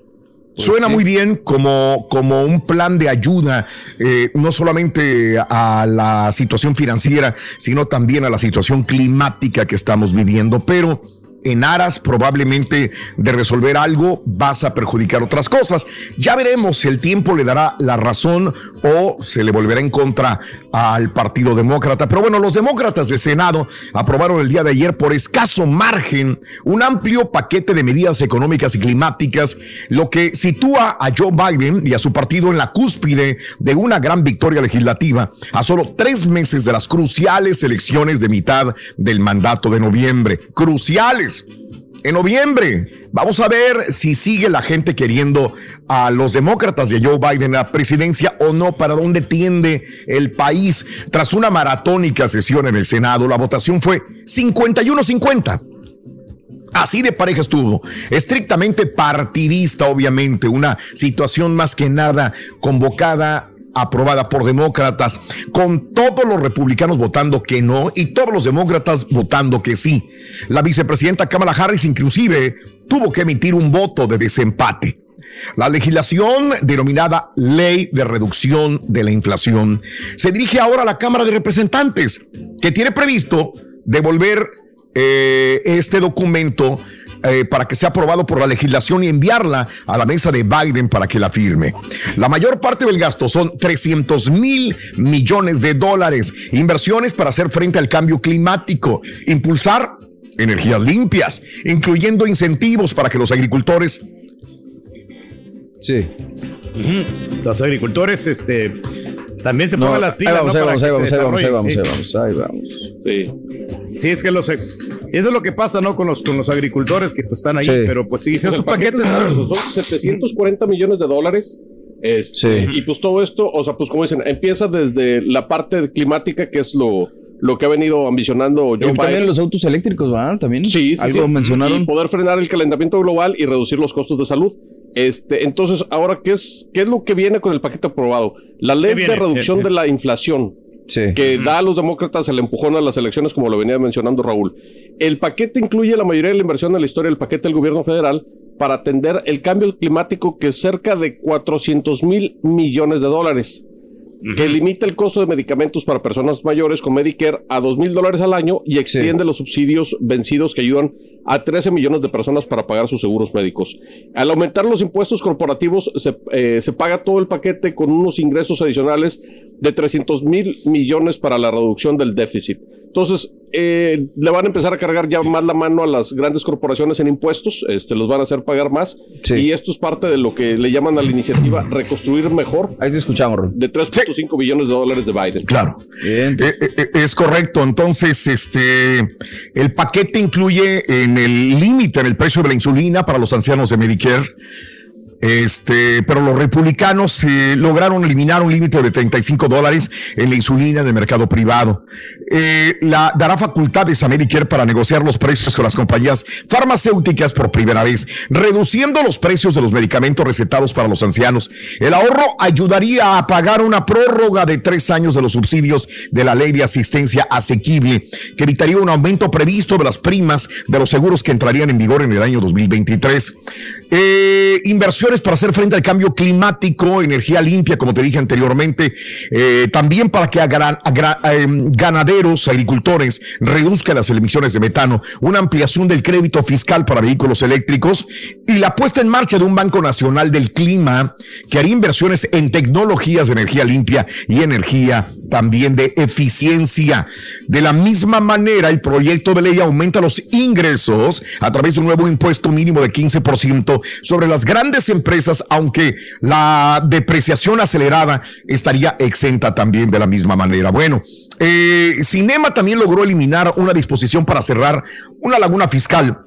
Speaker 1: Suena muy bien como, como un plan de ayuda, eh, no solamente a la situación financiera, sino también a la situación climática que estamos viviendo. Pero en aras probablemente de resolver algo, vas a perjudicar otras cosas. Ya veremos si el tiempo le dará la razón o se le volverá en contra al Partido Demócrata. Pero bueno, los demócratas de Senado aprobaron el día de ayer por escaso margen un amplio paquete de medidas económicas y climáticas, lo que sitúa a Joe Biden y a su partido en la cúspide de una gran victoria legislativa a solo tres meses de las cruciales elecciones de mitad del mandato de noviembre. Cruciales en noviembre. Vamos a ver si sigue la gente queriendo a los demócratas de Joe Biden a la presidencia o no, para dónde tiende el país. Tras una maratónica sesión en el Senado, la votación fue 51-50. Así de pareja estuvo, estrictamente partidista, obviamente, una situación más que nada convocada aprobada por demócratas, con todos los republicanos votando que no y todos los demócratas votando que sí. La vicepresidenta Kamala Harris inclusive tuvo que emitir un voto de desempate. La legislación denominada Ley de Reducción de la Inflación se dirige ahora a la Cámara de Representantes, que tiene previsto devolver eh, este documento eh, para que sea aprobado por la legislación y enviarla a la mesa de Biden para que la firme. La mayor parte del gasto son 300 mil millones de dólares, inversiones para hacer frente al cambio climático, impulsar energías limpias, incluyendo incentivos para que los agricultores
Speaker 4: Sí.
Speaker 9: Los agricultores, este, también se
Speaker 4: No,
Speaker 9: pongan las
Speaker 4: ahí
Speaker 9: pilas.
Speaker 4: vamos,
Speaker 9: ¿no?
Speaker 4: ahí vamos, ahí vamos, ahí vamos, ahí vamos, ahí vamos, ahí vamos.
Speaker 9: Sí. Sí, es que los, eso es lo que pasa, ¿no? Con los, con los agricultores que pues, están ahí,
Speaker 14: Sí.
Speaker 9: pero pues sí,
Speaker 14: Pues el
Speaker 9: estos
Speaker 14: paquete
Speaker 9: paquetes.
Speaker 14: son 740 millones de dólares. Este,
Speaker 4: Sí.
Speaker 14: Y pues todo esto, o sea, pues como dicen, empieza desde la parte climática, que es lo, lo que ha venido ambicionando Joe
Speaker 4: Y también
Speaker 14: Biden.
Speaker 4: los autos eléctricos, ¿van? También.
Speaker 14: Sí, sí,
Speaker 4: Algo
Speaker 14: sí.
Speaker 4: mencionaron.
Speaker 14: Y poder frenar el calentamiento global y reducir los costos de salud. Este, entonces, ahora, ¿qué es, qué es lo que viene con el paquete aprobado? La ley de reducción
Speaker 9: Eh,
Speaker 14: de la inflación. Que da a los demócratas el empujón a las elecciones, como lo venía mencionando Raúl. El paquete incluye la mayoría de la inversión en la historia del paquete del gobierno federal para atender el cambio climático, que es cerca de 400 mil millones de dólares que limita el costo de medicamentos para personas mayores con Medicare a 2 mil dólares al año y extiende los subsidios vencidos que ayudan a 13 millones de personas para pagar sus seguros médicos. Al aumentar los impuestos corporativos, se, eh, se paga todo el paquete con unos ingresos adicionales de 300 mil millones para la reducción del déficit. Entonces, eh, le van a empezar a cargar ya más la mano a las grandes corporaciones en impuestos, este, los van a hacer pagar más. Y esto es parte de lo que le llaman a la iniciativa Reconstruir Mejor.
Speaker 4: Ahí te escuchamos,
Speaker 14: De 3.5 billones de dólares de Biden.
Speaker 1: Claro. Eh, eh, eh, es correcto. Entonces, este, el paquete incluye en el límite en el precio de la insulina para los ancianos de Medicare. Este, pero los republicanos eh, lograron eliminar un límite de 35 dólares en la insulina del mercado privado. Eh, la dará facultades a Medicare para negociar los precios con las compañías farmacéuticas por primera vez, reduciendo los precios de los medicamentos recetados para los ancianos. El ahorro ayudaría a pagar una prórroga de tres años de los subsidios de la ley de asistencia asequible, que evitaría un aumento previsto de las primas de los seguros que entrarían en vigor en el año 2023. Eh, para hacer frente al cambio climático, energía limpia, como te dije anteriormente, eh, también para que em, ganaderos, agricultores reduzcan las emisiones de metano, una ampliación del crédito fiscal para vehículos eléctricos y la puesta en marcha de un Banco Nacional del Clima que haría inversiones en tecnologías de energía limpia y energía también de eficiencia. De la misma manera, el proyecto de ley aumenta los ingresos a través de un nuevo impuesto mínimo de 15% sobre las grandes empresas, aunque la depreciación acelerada estaría exenta también de la misma manera. Bueno, eh, Cinema también logró eliminar una disposición para cerrar una laguna fiscal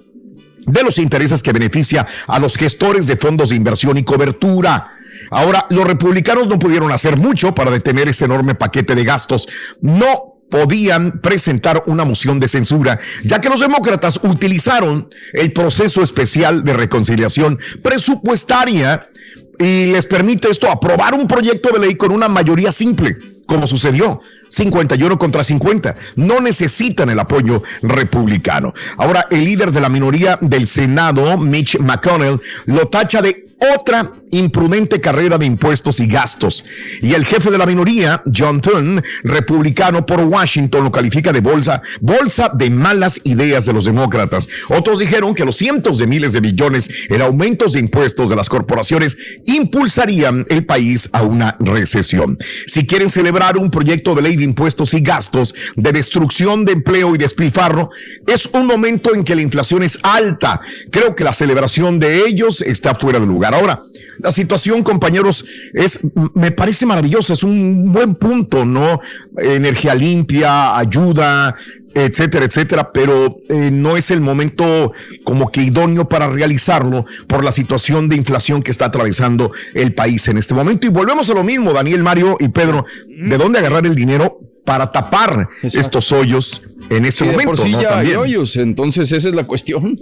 Speaker 1: de los intereses que beneficia a los gestores de fondos de inversión y cobertura. Ahora, los republicanos no pudieron hacer mucho para detener este enorme paquete de gastos. No podían presentar una moción de censura, ya que los demócratas utilizaron el proceso especial de reconciliación presupuestaria y les permite esto aprobar un proyecto de ley con una mayoría simple, como sucedió. 51 contra 50. No necesitan el apoyo republicano. Ahora, el líder de la minoría del Senado, Mitch McConnell, lo tacha de otra imprudente carrera de impuestos y gastos. Y el jefe de la minoría, John Thune, republicano por Washington, lo califica de bolsa, bolsa de malas ideas de los demócratas. Otros dijeron que los cientos de miles de millones en aumentos de impuestos de las corporaciones impulsarían el país a una recesión. Si quieren celebrar un proyecto de ley de impuestos y gastos, de destrucción de empleo y despilfarro, es un momento en que la inflación es alta. Creo que la celebración de ellos está fuera de lugar. Ahora, la situación, compañeros, es, me parece maravillosa, es un buen punto, ¿no? Energía limpia, ayuda, etcétera, etcétera, pero eh, no es el momento como que idóneo para realizarlo por la situación de inflación que está atravesando el país en este momento. Y volvemos a lo mismo, Daniel, Mario y Pedro, ¿de dónde agarrar el dinero para tapar estos hoyos en este
Speaker 4: Sí, de
Speaker 1: momento?
Speaker 4: por sí
Speaker 1: ¿no?
Speaker 4: ya hay hoyos, entonces esa es la cuestión.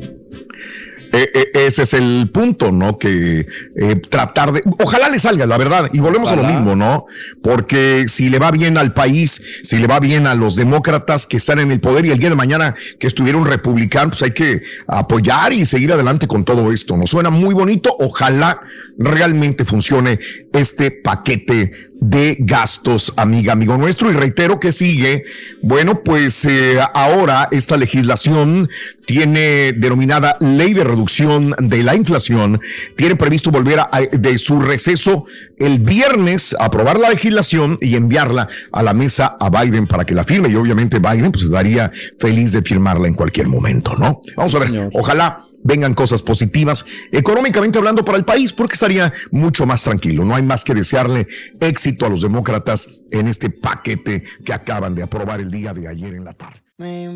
Speaker 1: Eh, eh, ese es el punto, ¿no? Que eh, tratar de. Ojalá le salga, la verdad. Y volvemos a lo mismo, ¿no? Porque si le va bien al país, si le va bien a los demócratas que están en el poder y el día de mañana que estuvieron republicanos, pues hay que apoyar y seguir adelante con todo esto. Nos suena muy bonito. Ojalá realmente funcione este paquete de gastos, amiga, amigo nuestro. Y reitero que sigue, bueno, pues eh, ahora esta legislación tiene denominada Ley de Reducción de la Inflación, tiene previsto volver a, de su receso el viernes, a aprobar la legislación y enviarla a la mesa a Biden para que la firme. Y obviamente Biden pues estaría feliz de firmarla en cualquier momento, ¿no? Vamos a ver, ojalá vengan cosas positivas económicamente hablando para el país, porque estaría mucho más tranquilo. No hay más que desearle éxito a los demócratas en este paquete que acaban de aprobar el día de ayer en la tarde.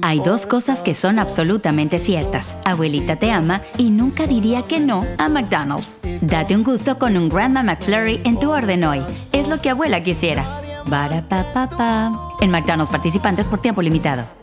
Speaker 6: Hay dos cosas que son absolutamente ciertas. Abuelita te ama y nunca diría que no a McDonald's. Date un gusto con un Grandma McFlurry en tu orden hoy. Es lo que abuela quisiera. En McDonald's participantes por tiempo limitado.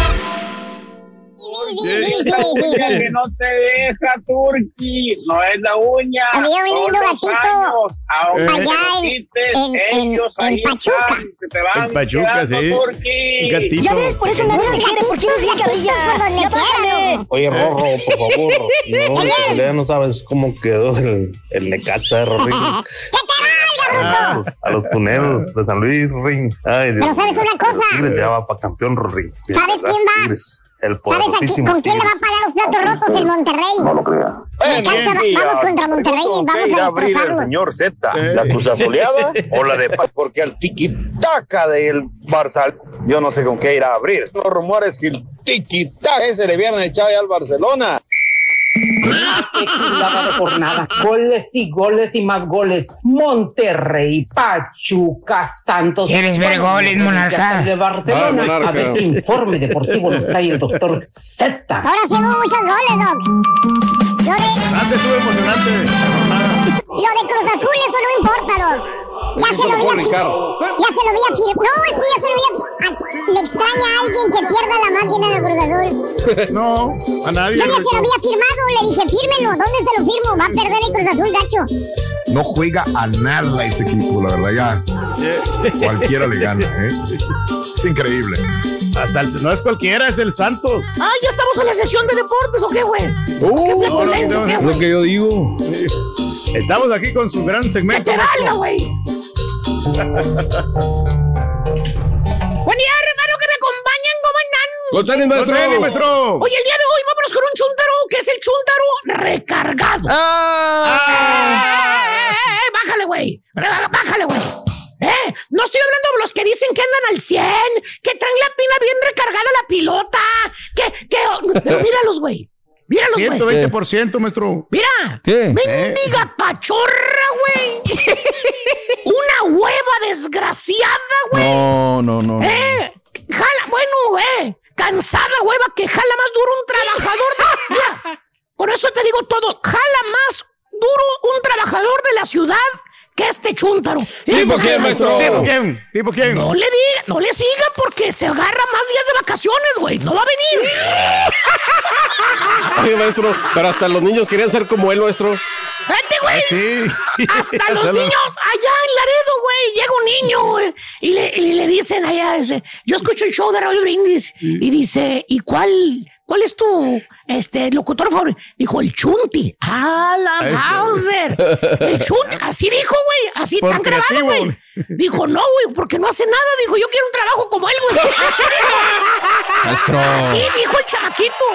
Speaker 15: que no te deja, Turki. No es la uña.
Speaker 5: Había un lindo gatito allá en, en,
Speaker 15: ellos
Speaker 5: en,
Speaker 15: ahí
Speaker 5: Pachuca.
Speaker 15: están, se te van
Speaker 14: En Pachuca, sí. Gatito.
Speaker 5: Ya ves, por eso nadie me quiere. ¿Por qué nos
Speaker 15: Ya
Speaker 5: quieren?
Speaker 15: Oye, Rorro, por favor. No, ya no sabes cómo quedó el, el Necaxa de Rorín. A los, a los tuneros de San Luis, Ring. Ay, Dios
Speaker 5: Pero ¿sabes una cosa?
Speaker 15: ya va para campeón, Rorín.
Speaker 5: ¿Sabes quién va?
Speaker 15: Tigres, el
Speaker 5: ¿Sabes con quién le va a pagar los platos rotos el Monterrey? No lo crea. vamos contra Monterrey vamos a
Speaker 15: abrir el señor Z, la cruz asoleada o la de paz, porque al tiki-taka del Barça, yo no sé con qué ir a abrir. Los rumores que el tiki-taka ese le habían echado ya al Barcelona.
Speaker 16: Qué jornada. Goles y goles y más goles. Monterrey, Pachuca, Santos.
Speaker 17: ¿Quieres ver
Speaker 16: Bueno,
Speaker 17: goles, monarca?
Speaker 16: De Barcelona.
Speaker 17: Ah, monarca.
Speaker 16: A ver qué informe deportivo nos trae el doctor Z.
Speaker 5: Ahora sí hubo muchos goles, Doc. Lo de,
Speaker 14: Antes estuvo emocionante.
Speaker 5: lo de Cruz Azul, eso no importa, Doc. Ya se lo vi a fi- Ya se lo vi a fir- No, es que ya se lo vi a a- Le extraña a alguien que pierda la máquina de Cruz Azul.
Speaker 14: No, a nadie.
Speaker 5: Yo ya se lo había firmado, le dije, fírmelo. ¿Dónde se lo firmo? Va a perder el Cruz Azul, gacho.
Speaker 1: No juega a nada ese equipo, la verdad, ya. Cualquiera le gana, ¿eh? Es increíble.
Speaker 14: Hasta el, no es cualquiera, es el Santos.
Speaker 17: Ah, ya estamos en la sesión de deportes, ¿o qué, güey? ¿Qué flaculencia, o qué,
Speaker 14: es
Speaker 4: Lo
Speaker 17: güey?
Speaker 4: que yo digo.
Speaker 14: Estamos aquí con su gran segmento.
Speaker 17: ¡Que te valga, güey! Buen día, hermano, que me acompañan gobernando.
Speaker 4: Tenis, maestro.
Speaker 14: Tenis, maestro.
Speaker 17: Oye, el día de hoy vámonos con un chuntaro, que es el chuntaro recargado.
Speaker 4: ¡Ah!
Speaker 17: ¡Eh, eh, eh! bájale, güey! ¡Bájale, güey! ¿Eh? No estoy hablando de los que dicen que andan al 100, que traen la pina bien recargada la pilota, que, que... Pero míralos, güey. Míralos, güey.
Speaker 14: 120%, maestro.
Speaker 17: Mira.
Speaker 14: ¿Qué?
Speaker 17: Mendiga pachorra, güey. Una hueva desgraciada, güey.
Speaker 4: No, no, no.
Speaker 17: Eh, jala, bueno, eh, cansada hueva que jala más duro un trabajador. Mira, con eso te digo todo, jala más duro un trabajador de la ciudad este chúntaro.
Speaker 4: ¿Tipo quién, maestro?
Speaker 14: ¿Tipo quién? ¿Tipo quién?
Speaker 17: No le diga, no le siga porque se agarra más días de vacaciones, güey. No va a venir.
Speaker 4: Oye, maestro, pero hasta los niños querían ser como él, maestro.
Speaker 17: Vete, güey.
Speaker 14: Ah, sí.
Speaker 17: Hasta los niños allá en Laredo, güey. Llega un niño, güey. Y le, y le dicen allá, dice, yo escucho el show de Raúl Brindis. Y dice, ¿y cuál, ¿Cuál es tu este, locutor favorito? Dijo, el Chunti. ¡Ah, la! El Chunti. Así dijo, güey. Así
Speaker 3: Por
Speaker 17: tan grabado, güey. Dijo, no, güey, porque no hace nada. Dijo, yo quiero un trabajo como él, güey. Así dijo. Así dijo el chamaquito.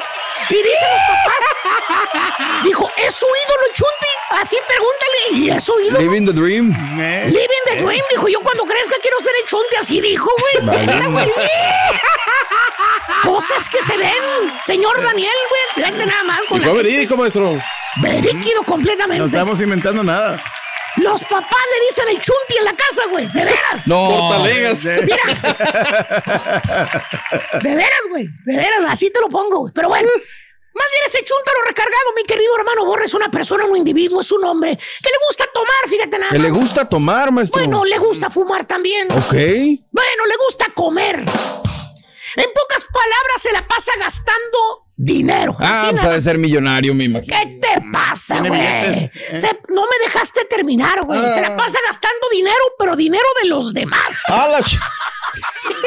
Speaker 17: Y dicen los papás. Dijo, ¿es su ídolo el Chunti? Así pregúntale. ¿Y es su ídolo?
Speaker 4: Living the dream.
Speaker 17: Living the dream, dijo yo cuando crezca quiero ser el chunte, así dijo, güey. Mira. Cosas que se ven, señor Daniel, güey. Fíjate nada más. Con
Speaker 14: fue
Speaker 17: la...
Speaker 14: verídico, maestro.
Speaker 17: Veríquido
Speaker 3: No
Speaker 17: completamente.
Speaker 3: estamos inventando nada.
Speaker 17: Los papás le dicen el chunti en la casa, güey. De veras.
Speaker 4: No.
Speaker 14: Portalegas.
Speaker 17: De veras, güey. De veras, así te lo pongo, güey. Pero bueno. Más bien ese chuntaro recargado, mi querido hermano Borre, es una persona, un individuo, es un hombre que le gusta tomar, fíjate nada.
Speaker 4: Que le gusta tomar, maestro.
Speaker 17: Bueno, le gusta fumar también.
Speaker 4: Ok.
Speaker 17: Bueno, le gusta comer. En pocas palabras, se la pasa gastando dinero.
Speaker 4: Ah, pues ha de ser millonario, mi imagino.
Speaker 17: ¿Qué te pasa, güey? No me dejaste terminar, güey. Se la pasa gastando dinero, pero dinero de los demás.
Speaker 4: Ah, la ch-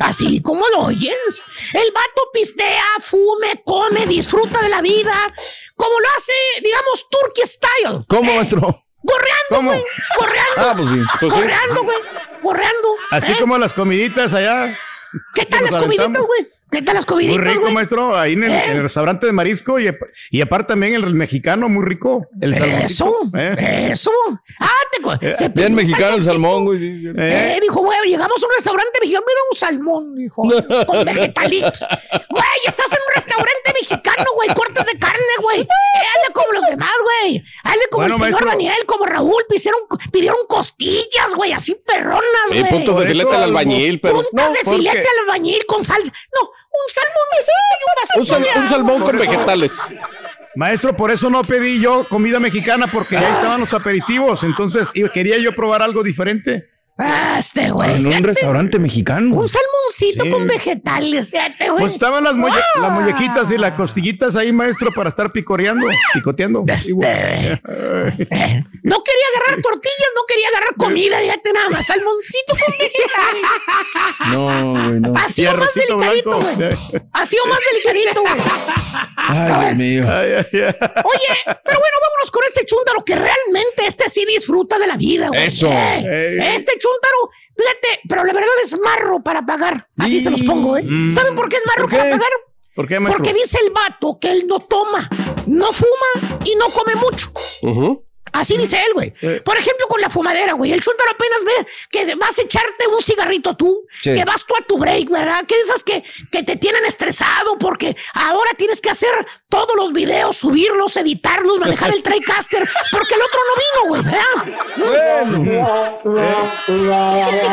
Speaker 17: Así como lo oyes. El vato pistea, fume, come, disfruta de la vida. Como lo hace, digamos, Turkey style.
Speaker 4: ¿Cómo, maestro?
Speaker 17: Gorreando, güey. Gorreando.
Speaker 4: Ah, pues sí.
Speaker 14: Pues sí.
Speaker 17: Gorreando, güey. Gorreando.
Speaker 3: Así
Speaker 17: ¿eh?
Speaker 3: como las comiditas allá.
Speaker 17: ¿Qué tal las comiditas, güey? ¿Qué tal las
Speaker 3: Muy
Speaker 17: comiditas,
Speaker 3: rico,
Speaker 17: güey?
Speaker 3: maestro. Ahí en el,
Speaker 17: ¿Eh?
Speaker 3: en el restaurante de marisco y, y aparte también el mexicano, muy rico. El
Speaker 17: Eso,
Speaker 3: salmoncito, ¿eh?
Speaker 17: eso. Ah, te se pidió
Speaker 4: Bien mexicano el salmón, güey. sí, sí.
Speaker 17: Eh, dijo, güey, llegamos a un restaurante mexicano, mira un salmón, dijo, con vegetalitos. Güey, estás en un restaurante mexicano, güey, cortes de carne, güey. Eh, hazle como los demás, güey. Hazle como
Speaker 3: Bueno,
Speaker 17: el señor
Speaker 3: maestro.
Speaker 17: Daniel, como Raúl, pidieron, pidieron costillas, güey, así perronas, güey.
Speaker 14: puntos de filete al albañil, pero.
Speaker 17: Puntas de
Speaker 3: porque-
Speaker 17: filete al albañil con salsa. No, un salmoncito y un vasito
Speaker 14: Un, sal- un salmón con vegetales.
Speaker 3: Maestro, por eso no pedí yo comida mexicana porque ahí estaban los aperitivos. Entonces quería yo probar algo diferente.
Speaker 17: Ah, este, güey.
Speaker 4: En un restaurante mexicano.
Speaker 17: Un salmoncito
Speaker 3: Sí.
Speaker 17: con vegetales, fíjate, güey.
Speaker 3: Pues estaban las, molle-
Speaker 17: Ah.
Speaker 3: las mollejitas y las costillitas ahí, maestro, para estar picoreando, picoteando.
Speaker 17: Este, no quería agarrar tortillas, no quería agarrar comida, fíjate nada más, salmoncito con.
Speaker 4: No, güey, no.
Speaker 17: Así o más delicadito, güey. Así o más delicadito, güey.
Speaker 4: Ay, Dios mío.
Speaker 3: Ay, ay, ay.
Speaker 17: Oye, pero bueno, vámonos con este chúntaro que realmente este sí disfruta de la vida, güey.
Speaker 4: Eso.
Speaker 17: Eh, Este chúntaro, fíjate, pero la verdad es marro para pagar. Así se los pongo, ¿eh? ¿Saben por qué es marro para pagar?
Speaker 3: ¿Por qué?
Speaker 17: Porque dice el vato que él no toma, no fuma y no come mucho.
Speaker 14: Ujú.
Speaker 17: Así dice él, güey.
Speaker 3: Eh.
Speaker 17: Por ejemplo, con la fumadera, güey. El chúntaro apenas ve que vas a echarte un cigarrito tú,
Speaker 4: Sí.
Speaker 17: que vas tú a tu break, ¿verdad? Que esas que, que te tienen estresado porque ahora tienes que hacer todos los videos, subirlos, editarlos, manejar el TriCaster, porque el otro no vino, güey, ¿verdad?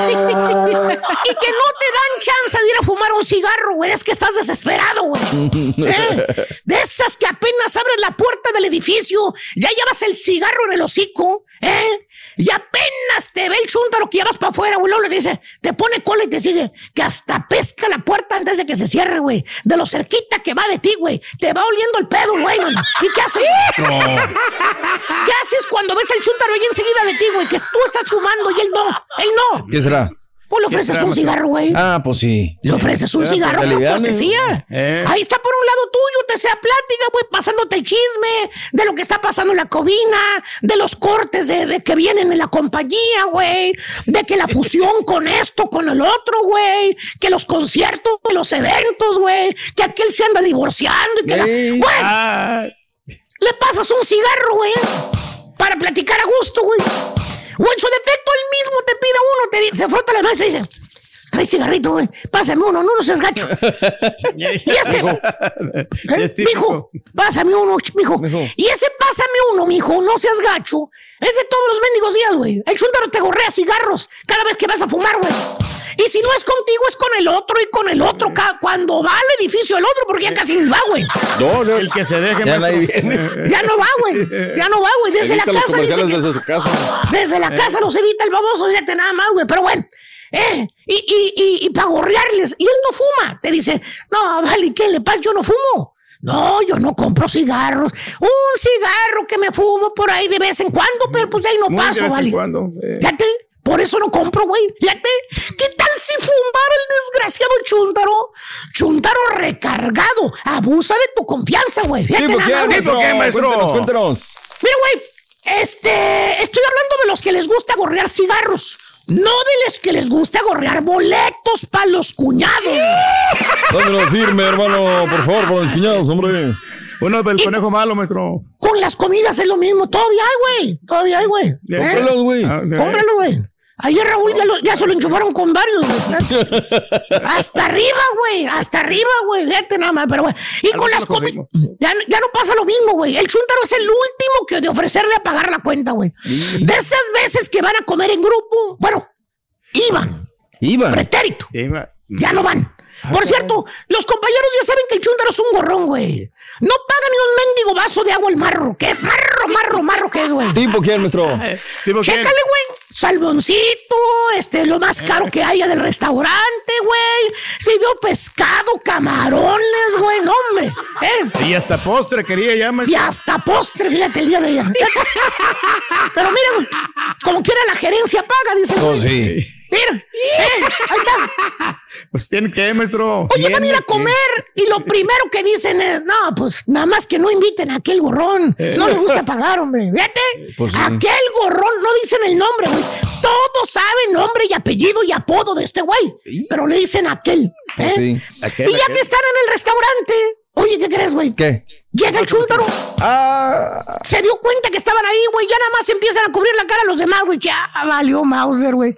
Speaker 17: y que no te dan chance de ir a fumar un cigarro, güey. Es que estás desesperado, güey. ¿Eh? De esas que apenas abres la puerta del edificio, ya llevas el cigarro en el hocico, ¿eh? Y apenas te ve el chúntaro que llevas para afuera, güey. Luego le dice, te pone cola y te sigue, que hasta pesca la puerta antes de que se cierre, güey. De lo cerquita que va de ti, güey. Te va oliendo el pedo, güey. ¿Y qué haces? ¿Qué haces cuando ves el chúntaro ahí enseguida de ti, güey? Que tú estás fumando y él no, él no.
Speaker 4: ¿Qué será?
Speaker 17: Pues le ofreces un cigarro, güey.
Speaker 4: Ah, pues sí.
Speaker 17: Le ofreces un cigarro por cortesía.
Speaker 3: Eh.
Speaker 17: Ahí está por un lado tuyo, te sea plática, güey, pasándote el chisme de lo que está pasando en la cobina, de los cortes de, de que vienen en la compañía, güey, de que la fusión con esto, con el otro, güey, que los conciertos, los eventos, güey, que aquel se anda divorciando y que la...
Speaker 4: Ey.
Speaker 17: Güey, le pasas un cigarro, güey, para platicar a gusto, güey. O en su defecto, él mismo te pide uno, te dice, se frota la mesa y dice, trae cigarrito, güey, pásame uno, no, no seas gacho. y ese,
Speaker 3: es
Speaker 17: ¿eh? mijo, pásame uno, mijo. Y ese pásame uno, mijo, no seas gacho. Ese todos los mendigos días, güey. El chúntaro te gorrea cigarros cada vez que vas a fumar, güey. Y si no es contigo, es con el otro y con el otro. Cuando va al edificio el otro, porque ya casi ni va, güey.
Speaker 14: No, no.
Speaker 3: El que se deje,
Speaker 4: Ya viene.
Speaker 17: Ya no va, güey. Ya no va, güey. Desde la
Speaker 14: Evita
Speaker 17: casa dice que-
Speaker 14: desde su casa.
Speaker 17: desde la casa los evita el baboso, fíjate nada más, güey. Pero bueno, eh, y, y, y, y para gorrearles. Y él no fuma. Te dice, no, vale, ¿qué le pasa? Yo no fumo. No, yo no compro cigarros. Un cigarro que me fumo por ahí de vez en cuando, pero pues ahí no
Speaker 3: Muy de
Speaker 17: paso,
Speaker 3: vez en
Speaker 17: vale.
Speaker 3: cuando, eh.
Speaker 17: Fíjate, Por eso no compro, güey. Fíjate, ¿qué tal si fumara el desgraciado Chuntaro? Chuntaro recargado. Abusa de tu confianza, güey. Fíjate
Speaker 18: ¿Tipo
Speaker 17: nada
Speaker 18: qué, maestro?
Speaker 17: güey.
Speaker 18: Cuéntanos, cuéntanos.
Speaker 17: Mira, güey, este, estoy hablando de los que les gusta gorrear cigarros. No de los que les gusta gorrear boletos para los cuñados.
Speaker 18: Dámelo firme, hermano, por favor, para los cuñados, hombre.
Speaker 3: Uno del conejo malo, maestro.
Speaker 17: Con las comidas es lo mismo. Todavía hay, güey. Todavía hay, güey. ¿Eh?
Speaker 18: Cómpralos, güey.
Speaker 17: Cómpralo, güey. Ayer Raúl ya, lo- ya se lo enchufaron con varios. Hasta arriba, güey. Hasta arriba, güey. Fíjate nada más, pero güey. Y con las comidas. Ya, no- ya no pasa lo mismo, güey. El chúntaro es el último que de ofrecerle a pagar la cuenta, güey. De esas veces que van a comer en grupo, bueno, iban.
Speaker 18: Iban.
Speaker 17: Pretérito. Ya no van. Por cierto, los compañeros ya saben que el chúndaro es un gorrón, güey. No paga ni un mendigo vaso de agua al marro. ¿Qué marro, marro, marro que es, güey?
Speaker 18: ¿Tipo quién, maestro?
Speaker 17: Chécale, güey. Salmoncito, este, lo más caro que haya del restaurante, güey. Si veo pescado, camarones, güey. No, hombre. ¿eh?
Speaker 3: Y hasta postre quería ya,
Speaker 17: Y
Speaker 3: maestro.
Speaker 17: hasta postre, fíjate el día de ayer. Pero mira, güey, como quiera la gerencia paga, dice.
Speaker 18: Oh,
Speaker 17: güey.
Speaker 18: sí.
Speaker 17: Mira, eh, ahí está.
Speaker 3: Pues tiene que, maestro.
Speaker 17: Oye, van a ir a comer y lo primero que dicen es, no, pues nada más que no inviten a aquel gorrón. No le gusta pagar, hombre. Fíjate,
Speaker 18: Pues sí.
Speaker 17: aquel gorrón, no dicen el nombre, güey. Todos saben nombre y apellido y apodo de este güey, pero le dicen aquel.
Speaker 18: Pues
Speaker 17: ¿eh?
Speaker 18: sí.
Speaker 17: y ya que están en el restaurante, oye, ¿qué crees, güey?
Speaker 18: ¿Qué?
Speaker 17: Llega el chúntaro.
Speaker 18: Ah.
Speaker 17: Se dio cuenta que estaban ahí, güey. Ya nada más empiezan a cubrir la cara a los demás, güey. Ya valió Mauser, güey.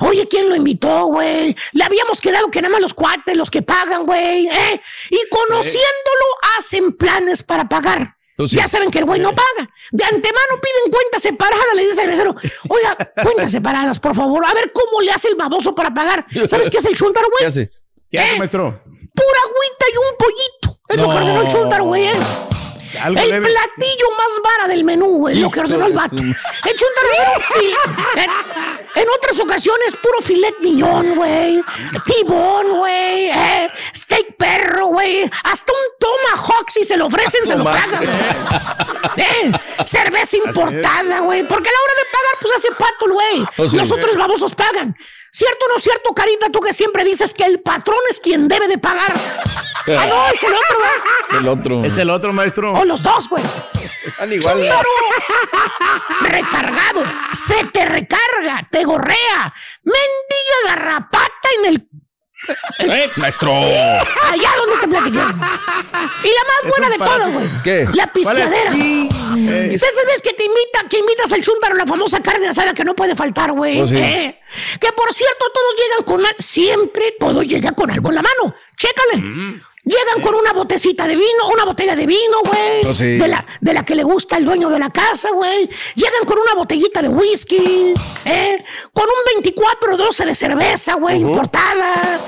Speaker 17: Oye, ¿quién lo invitó, güey? Le habíamos quedado que nada más los cuates, los que pagan, güey. ¿eh? Y conociéndolo, hacen planes para pagar.
Speaker 18: Sí.
Speaker 17: Ya saben que el güey no paga. De antemano piden cuentas separadas, le dice el mesero. Oiga, cuentas separadas, por favor. A ver cómo le hace el baboso para pagar. ¿Sabes qué hace el chúntaro, güey?
Speaker 18: ¿Qué hace?
Speaker 3: ¿Qué hace, maestro?
Speaker 17: Pura agüita y un pollito. Es lo que ordenó el chúntaro, güey. ¿eh? El
Speaker 3: leve.
Speaker 17: platillo más vara del menú, güey, lo que ordenó el vato. El fil- en, en otras ocasiones, puro filet miñón, güey. Tibón, güey. eh, steak perro, güey. Hasta un tomahawk, si se lo ofrecen, se lo pagan. Eh, cerveza importada, güey. Porque a la hora de pagar, pues hace pato güey.
Speaker 18: Oh.
Speaker 17: Los otros babosos pagan. ¿Cierto o no cierto, Carita? Tú que siempre dices que el patrón es quien debe de pagar. Ah, no, es el otro, güey.
Speaker 18: El otro.
Speaker 3: Es el otro, maestro.
Speaker 17: O los dos, güey.
Speaker 18: Están igual.
Speaker 17: Recargado. Se te recarga, te gorrea. Mendiga garrapata en el.
Speaker 18: Eh, maestro.
Speaker 17: Allá donde te platiqué. Y la más buena de todas, güey.
Speaker 18: ¿Qué?
Speaker 17: La pisteadera.
Speaker 18: Y-
Speaker 17: Esas veces que te invita, que invitas al chúntaro la famosa carne asada que no puede faltar, güey.
Speaker 18: Oh, sí.
Speaker 17: ¿eh? Que por cierto, todos llegan con siempre todo llega con algo en la mano. Chécale. Llegan con una botecita de vino, una botella de vino, güey.
Speaker 18: Oh, sí.
Speaker 17: de, la, de la que le gusta al dueño de la casa, güey. Llegan con una botellita de whisky, ¿eh? Con un 24-12 de cerveza, güey, importada.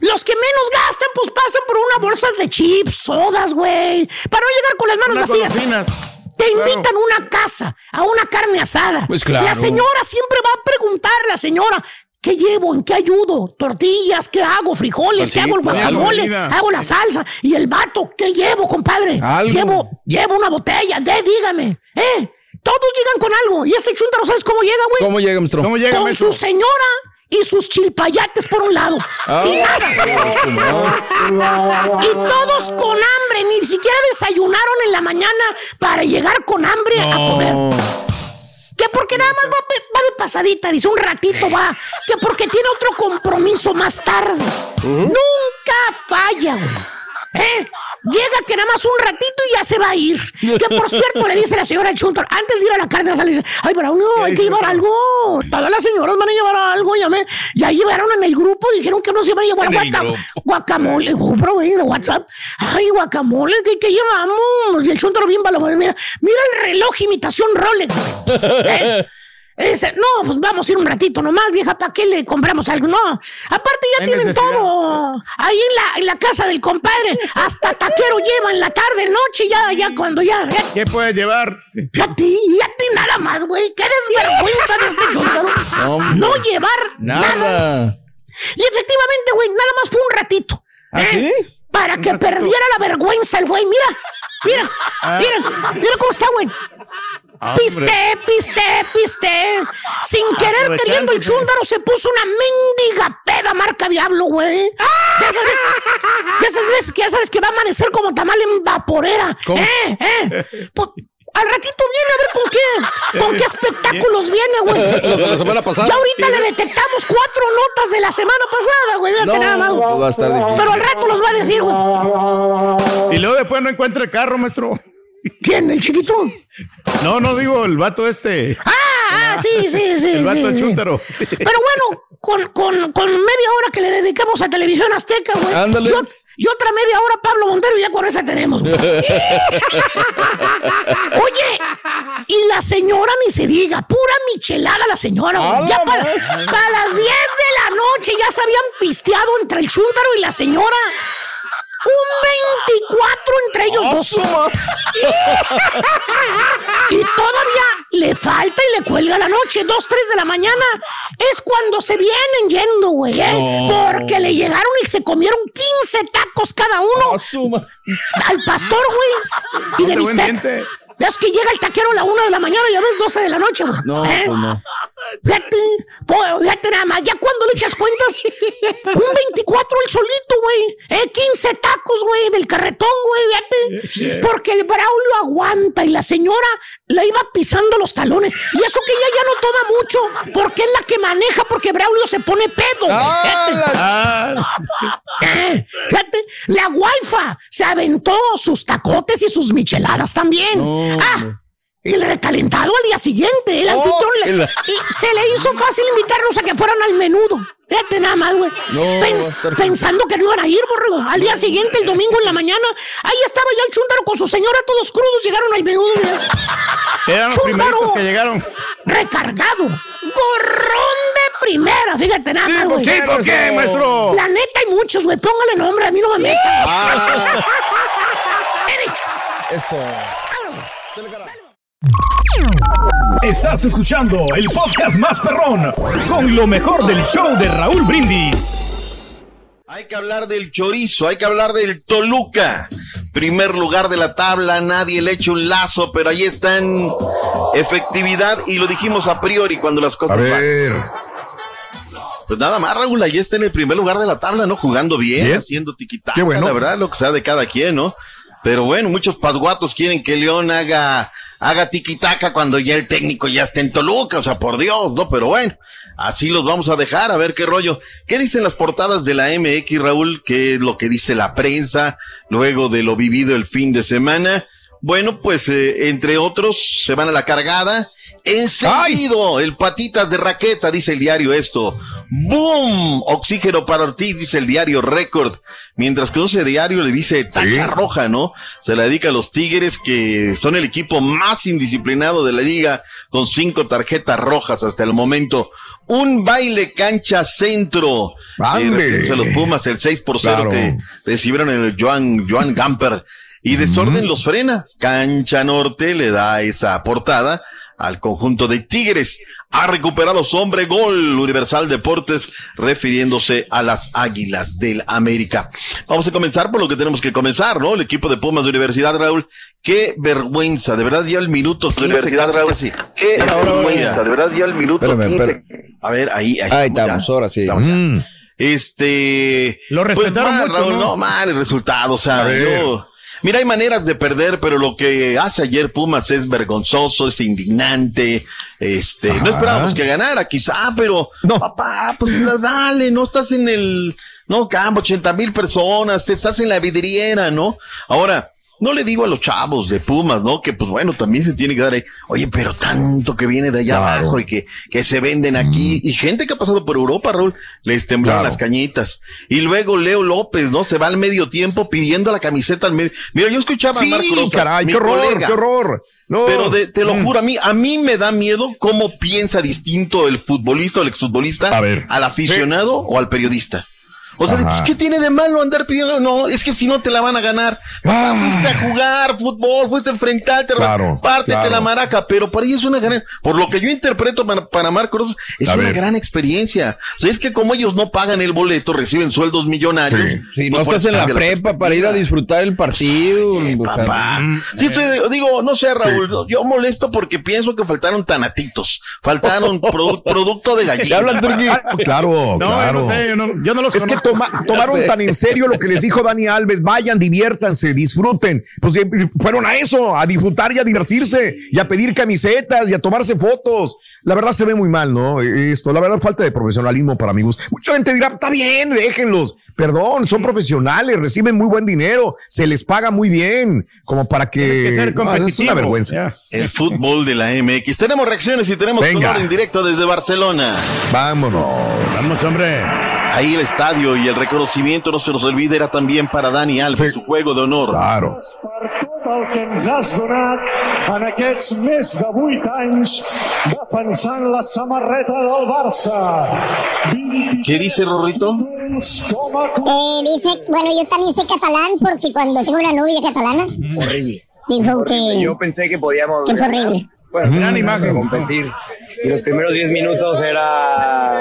Speaker 17: Los que menos gastan, pues pasan por una bolsa de chips, sodas, güey. Para no llegar con las manos
Speaker 3: Unas
Speaker 17: vacías.
Speaker 3: golosinas.
Speaker 17: Te
Speaker 3: Claro.
Speaker 17: invitan a una casa, a una carne asada.
Speaker 18: Pues claro.
Speaker 17: La señora siempre va a preguntar, la señora, ¿qué llevo? ¿En qué ayudo? Tortillas, ¿qué hago? Frijoles,
Speaker 18: Pues
Speaker 17: ¿qué
Speaker 18: sí,
Speaker 17: hago? El
Speaker 18: claro.
Speaker 17: guacamole, hago la salsa. Y el vato, ¿qué llevo, compadre?
Speaker 18: Algo.
Speaker 17: Llevo, llevo una botella, de, dígame. ¿Eh? Todos llegan con algo. Y este chúntaro, ¿sabes cómo llega, güey?
Speaker 18: ¿Cómo llega, maestro?
Speaker 3: ¿Cómo llega,
Speaker 17: Con
Speaker 3: maestro?
Speaker 17: su señora y sus chilpayates por un lado.
Speaker 18: Ah.
Speaker 17: Sin nada. Y todos con hambre, ni siquiera desayunaron en la mañana para llegar con hambre a comer. Que porque nada más va, va de pasadita, dice un ratito va. Que porque tiene otro compromiso más tarde. Nunca falla, güey. ¿Eh? Llega que nada más un ratito y ya se va a ir. Que por cierto le dice la señora Chuntar, antes de ir a la carne le dice, ay, pero no, hay que llevar algo. Todas las señoras van a llevar algo. Ya, me, ya llevaron en el grupo, dijeron que no se iban a llevar guaca- guacamole. Compro, güey, de WhatsApp. Ay, guacamole, ¿qué, qué llevamos? Y el Chuntaro bien bala, mira, mira el reloj imitación Rolex. ¿Eh? Ese, no, pues vamos a ir un ratito nomás, vieja, ¿para qué le compramos algo? No, aparte ya tienen
Speaker 3: necesidad.
Speaker 17: todo. Ahí en la, en la casa del compadre, hasta taquero lleva en la tarde, noche, ya, ya cuando ya. ya
Speaker 3: ¿Qué puedes llevar? Sí.
Speaker 17: y a ti, y a ti nada más, güey. Qué desvergüenza de este.
Speaker 18: Hombre.
Speaker 17: No llevar nada.
Speaker 18: Nada.
Speaker 17: Y efectivamente, güey, nada más fue un ratito.
Speaker 18: ¿Ah,
Speaker 17: ¿eh?
Speaker 18: sí?
Speaker 17: Para que perdiera la vergüenza el güey. Mira, mira,
Speaker 3: Ah.
Speaker 17: mira, mira cómo está, güey. Piste, piste, piste. Sin querer queriendo el chúndaro se puso una mendiga peda marca diablo, güey. De esas veces que ya sabes que va a amanecer como tamal en vaporera.
Speaker 18: ¿Cómo?
Speaker 17: ¿Eh? ¿Eh? Pues, al ratito viene a ver con qué, con qué espectáculos viene, güey.
Speaker 14: Los de la semana pasada.
Speaker 17: Ya ahorita le detectamos cuatro notas de la semana pasada, güey. Fíjate nada más. güey.
Speaker 4: Va a estar difícil.
Speaker 17: Pero al rato los va a decir, güey.
Speaker 3: Y luego después no encuentra el carro, maestro.
Speaker 17: ¿Quién? ¿El chiquito?
Speaker 3: No, no digo el vato este.
Speaker 17: Ah, ah, sí, sí, sí.
Speaker 3: El vato
Speaker 17: sí,
Speaker 3: chúntaro.
Speaker 17: Pero bueno, con, con, con media hora que le dedicamos a Televisión Azteca, güey.
Speaker 4: Ándale.
Speaker 17: Y, ot- y otra media hora a Pablo Montero, y ya con esa tenemos, güey. Oye, y la señora ni se diga, pura michelada la señora, güey. Ya para, para las 10 de la noche ya se habían pisteado entre el chúntaro y la señora. Un 24 entre ellos dos. y todavía le falta y le cuelga la noche, 2, 3 de la mañana. Es cuando se vienen yendo, güey. ¿eh?
Speaker 18: No.
Speaker 17: Porque le llegaron y se comieron 15 tacos cada uno. Al pastor, güey. Y de bistec. Es que llega el taquero a la 1 de la mañana y ya ves 12 de la noche, güey.
Speaker 4: No,
Speaker 17: ¿Eh?
Speaker 4: pues no.
Speaker 17: Fíjate, fíjate nada más, ya cuando le echas cuentas, un 24 el solito, güey. Eh, 15 tacos, güey, del carretón, güey, fíjate. Porque el Braulio aguanta y la señora la iba pisando los talones. Y eso que ella ya no toma mucho, porque es la que maneja, porque Braulio se pone pedo.
Speaker 3: Ah,
Speaker 17: Fíjate. Eh, fíjate, la waifa se aventó sus tacotes y sus micheladas también. Ah, el recalentado al día siguiente. El anfitrión le-
Speaker 4: el-
Speaker 17: y se le hizo fácil invitarlos a que fueran al menudo. Fíjate nada más, güey.
Speaker 4: No,
Speaker 17: Pens- pensando que no iban a ir, borrego. Al día siguiente, el domingo en la mañana, ahí estaba ya el chúndaro con su señora, todos crudos, llegaron al menudo.
Speaker 3: eran los
Speaker 17: Chúndaro
Speaker 3: que llegaron.
Speaker 17: recargado. Gorrón de primera, fíjate nada más, güey.
Speaker 3: Sí, ¿por qué, maestro?
Speaker 17: La neta hay muchos, güey. Póngale nombre, a mí no me metan.
Speaker 4: Ah.
Speaker 17: He
Speaker 9: Estás escuchando el podcast más perrón con lo mejor del show de Raúl Brindis.
Speaker 19: Hay que hablar del chorizo, hay que hablar del Toluca. Primer lugar de la tabla, nadie le echa un lazo, pero ahí está en efectividad y lo dijimos a priori cuando las cosas
Speaker 1: A
Speaker 19: van.
Speaker 1: ver.
Speaker 19: Pues nada más, Raúl, ahí está en el primer lugar de la tabla, ¿no? Jugando bien,
Speaker 1: Bien.
Speaker 19: haciendo tiquitaca,
Speaker 1: Qué bueno.
Speaker 19: la verdad, lo que sea de cada quien, ¿no? Pero bueno, muchos pasguatos quieren que León haga, haga tiquitaca cuando ya el técnico ya está en Toluca, o sea, por Dios, ¿no? Pero bueno, así los vamos a dejar, a ver qué rollo. ¿Qué dicen las portadas de la MX, Raúl? ¿Qué es lo que dice la prensa luego de lo vivido el fin de semana? Bueno, pues eh, entre otros se van a la cargada. Encendido, el patitas de raqueta, dice el diario esto. ¡Boom! Oxígeno para Ortiz, dice el diario Récord. Mientras que ese diario le dice tacha roja, ¿no? Se la dedica a los Tigres, que son el equipo más indisciplinado de la liga, con cinco tarjetas rojas hasta el momento. Un baile cancha centro.
Speaker 1: ¡Ande!
Speaker 19: Eh, los Pumas, el 6 por 0
Speaker 1: Claro.
Speaker 19: que recibieron en el Joan, Joan Gamper. Y desorden los frena. Cancha Norte le da esa portada al conjunto de Tigres. Ha recuperado su hombre gol Universal Deportes refiriéndose a las Águilas del América. Vamos a comenzar por lo que tenemos que comenzar, ¿no? El equipo de Pumas de Universidad Raúl. Qué vergüenza, de verdad ya el minuto 15,
Speaker 15: Universidad, Raúl.
Speaker 19: casi.
Speaker 15: Qué vergüenza,
Speaker 19: ya.
Speaker 15: de verdad ya el minuto
Speaker 4: Espérame,
Speaker 15: 15.
Speaker 4: espérame.
Speaker 19: A ver, ahí, ahí,
Speaker 4: Ahí
Speaker 19: ya.
Speaker 4: estamos, ahora sí.
Speaker 19: Estamos.
Speaker 1: Mm.
Speaker 19: Este.
Speaker 3: Lo respetaron
Speaker 19: mal,
Speaker 3: mucho,
Speaker 19: Raúl,
Speaker 3: ¿no?
Speaker 19: no, mal el resultado, o sea,
Speaker 1: A ver.
Speaker 19: yo- Mira, hay maneras de perder, pero lo que hace ayer Pumas es vergonzoso, es indignante. Este, no esperábamos que ganara, quizá, pero
Speaker 1: No.
Speaker 19: papá, pues dale, no estás en el, no, campo, 80 mil personas, te estás en la vidriera, ¿no? Ahora, no le digo a los chavos de Pumas, ¿no? Que pues bueno, también se tiene que dar ahí, oye, pero tanto que viene de allá
Speaker 1: Claro.
Speaker 19: abajo y que, que se venden aquí, y gente que ha pasado por Europa, Raúl, les temblaron
Speaker 1: Claro.
Speaker 19: las cañitas. Y luego Leo López, ¿no? Se va al medio tiempo pidiendo la camiseta al medio. Mira, yo escuchaba a
Speaker 1: Sí,
Speaker 19: Marco Rosas,
Speaker 1: caray, qué horror,
Speaker 19: colega,
Speaker 1: qué horror. No.
Speaker 19: Pero de- te lo
Speaker 1: Mm.
Speaker 19: juro, a mí, a mí me da miedo cómo piensa distinto el futbolista o el exfutbolista
Speaker 1: A ver.
Speaker 19: al aficionado o al periodista. O sea, pues, ¿qué tiene de malo andar pidiendo? No, es que si no te la van a ganar. Papá, fuiste a jugar fútbol, fuiste a enfrentarte,
Speaker 1: Ah. Claro,
Speaker 19: pártete
Speaker 1: claro.
Speaker 19: la maraca, pero para ellos es una gran, por lo que yo interpreto para, para Marco Rosas, es
Speaker 1: A
Speaker 19: una
Speaker 1: ver.
Speaker 19: gran experiencia. O sea, es que como ellos no pagan el boleto, reciben sueldos millonarios.
Speaker 4: Si no
Speaker 19: pues,
Speaker 4: estás
Speaker 19: pues,
Speaker 4: en la
Speaker 19: cambia
Speaker 4: prepa para ir a disfrutar el partido. sea,
Speaker 19: Papá. Sí, estoy de- digo, no sé, Raúl, yo molesto porque pienso que faltaron tanatitos, faltaron produ- producto de gallina.
Speaker 1: Ah, Claro, claro. es que toma- tomaron tan en serio lo que les dijo Dani Alves, vayan, diviértanse, disfruten. Pues eh, fueron a eso, a disfrutar y a divertirse, y a pedir camisetas y a tomarse fotos. La verdad se ve muy mal, ¿no? Esto, la verdad, falta de profesionalismo para mi gusto. Mucha gente dirá, está bien, déjenlos. Perdón, son profesionales, reciben muy buen dinero, se les paga muy bien, como para que... Ah, es una vergüenza.
Speaker 19: El fútbol de la MX. Tenemos reacciones y tenemos
Speaker 1: Venga.
Speaker 19: color en directo desde Barcelona.
Speaker 1: Vámonos.
Speaker 18: Vamos, hombre.
Speaker 19: Ahí el estadio y el reconocimiento, no se nos olvide, era también para Dani Alves, su juego de honor.
Speaker 1: Claro.
Speaker 20: el que ens has donat en aquests més de 8 anys defensant la samarreta del Barça.
Speaker 19: ¿Qué dice Rorrito?
Speaker 5: Eh, dice, bueno, yo también sé catalán porque cuando tengo una novia catalana,
Speaker 21: Horrible.
Speaker 5: dijo que,
Speaker 21: Yo pensé que podíamos
Speaker 5: que fue horrible.
Speaker 21: bueno,
Speaker 5: Gran imagen.
Speaker 21: competir. Y los primeros 10 minutos era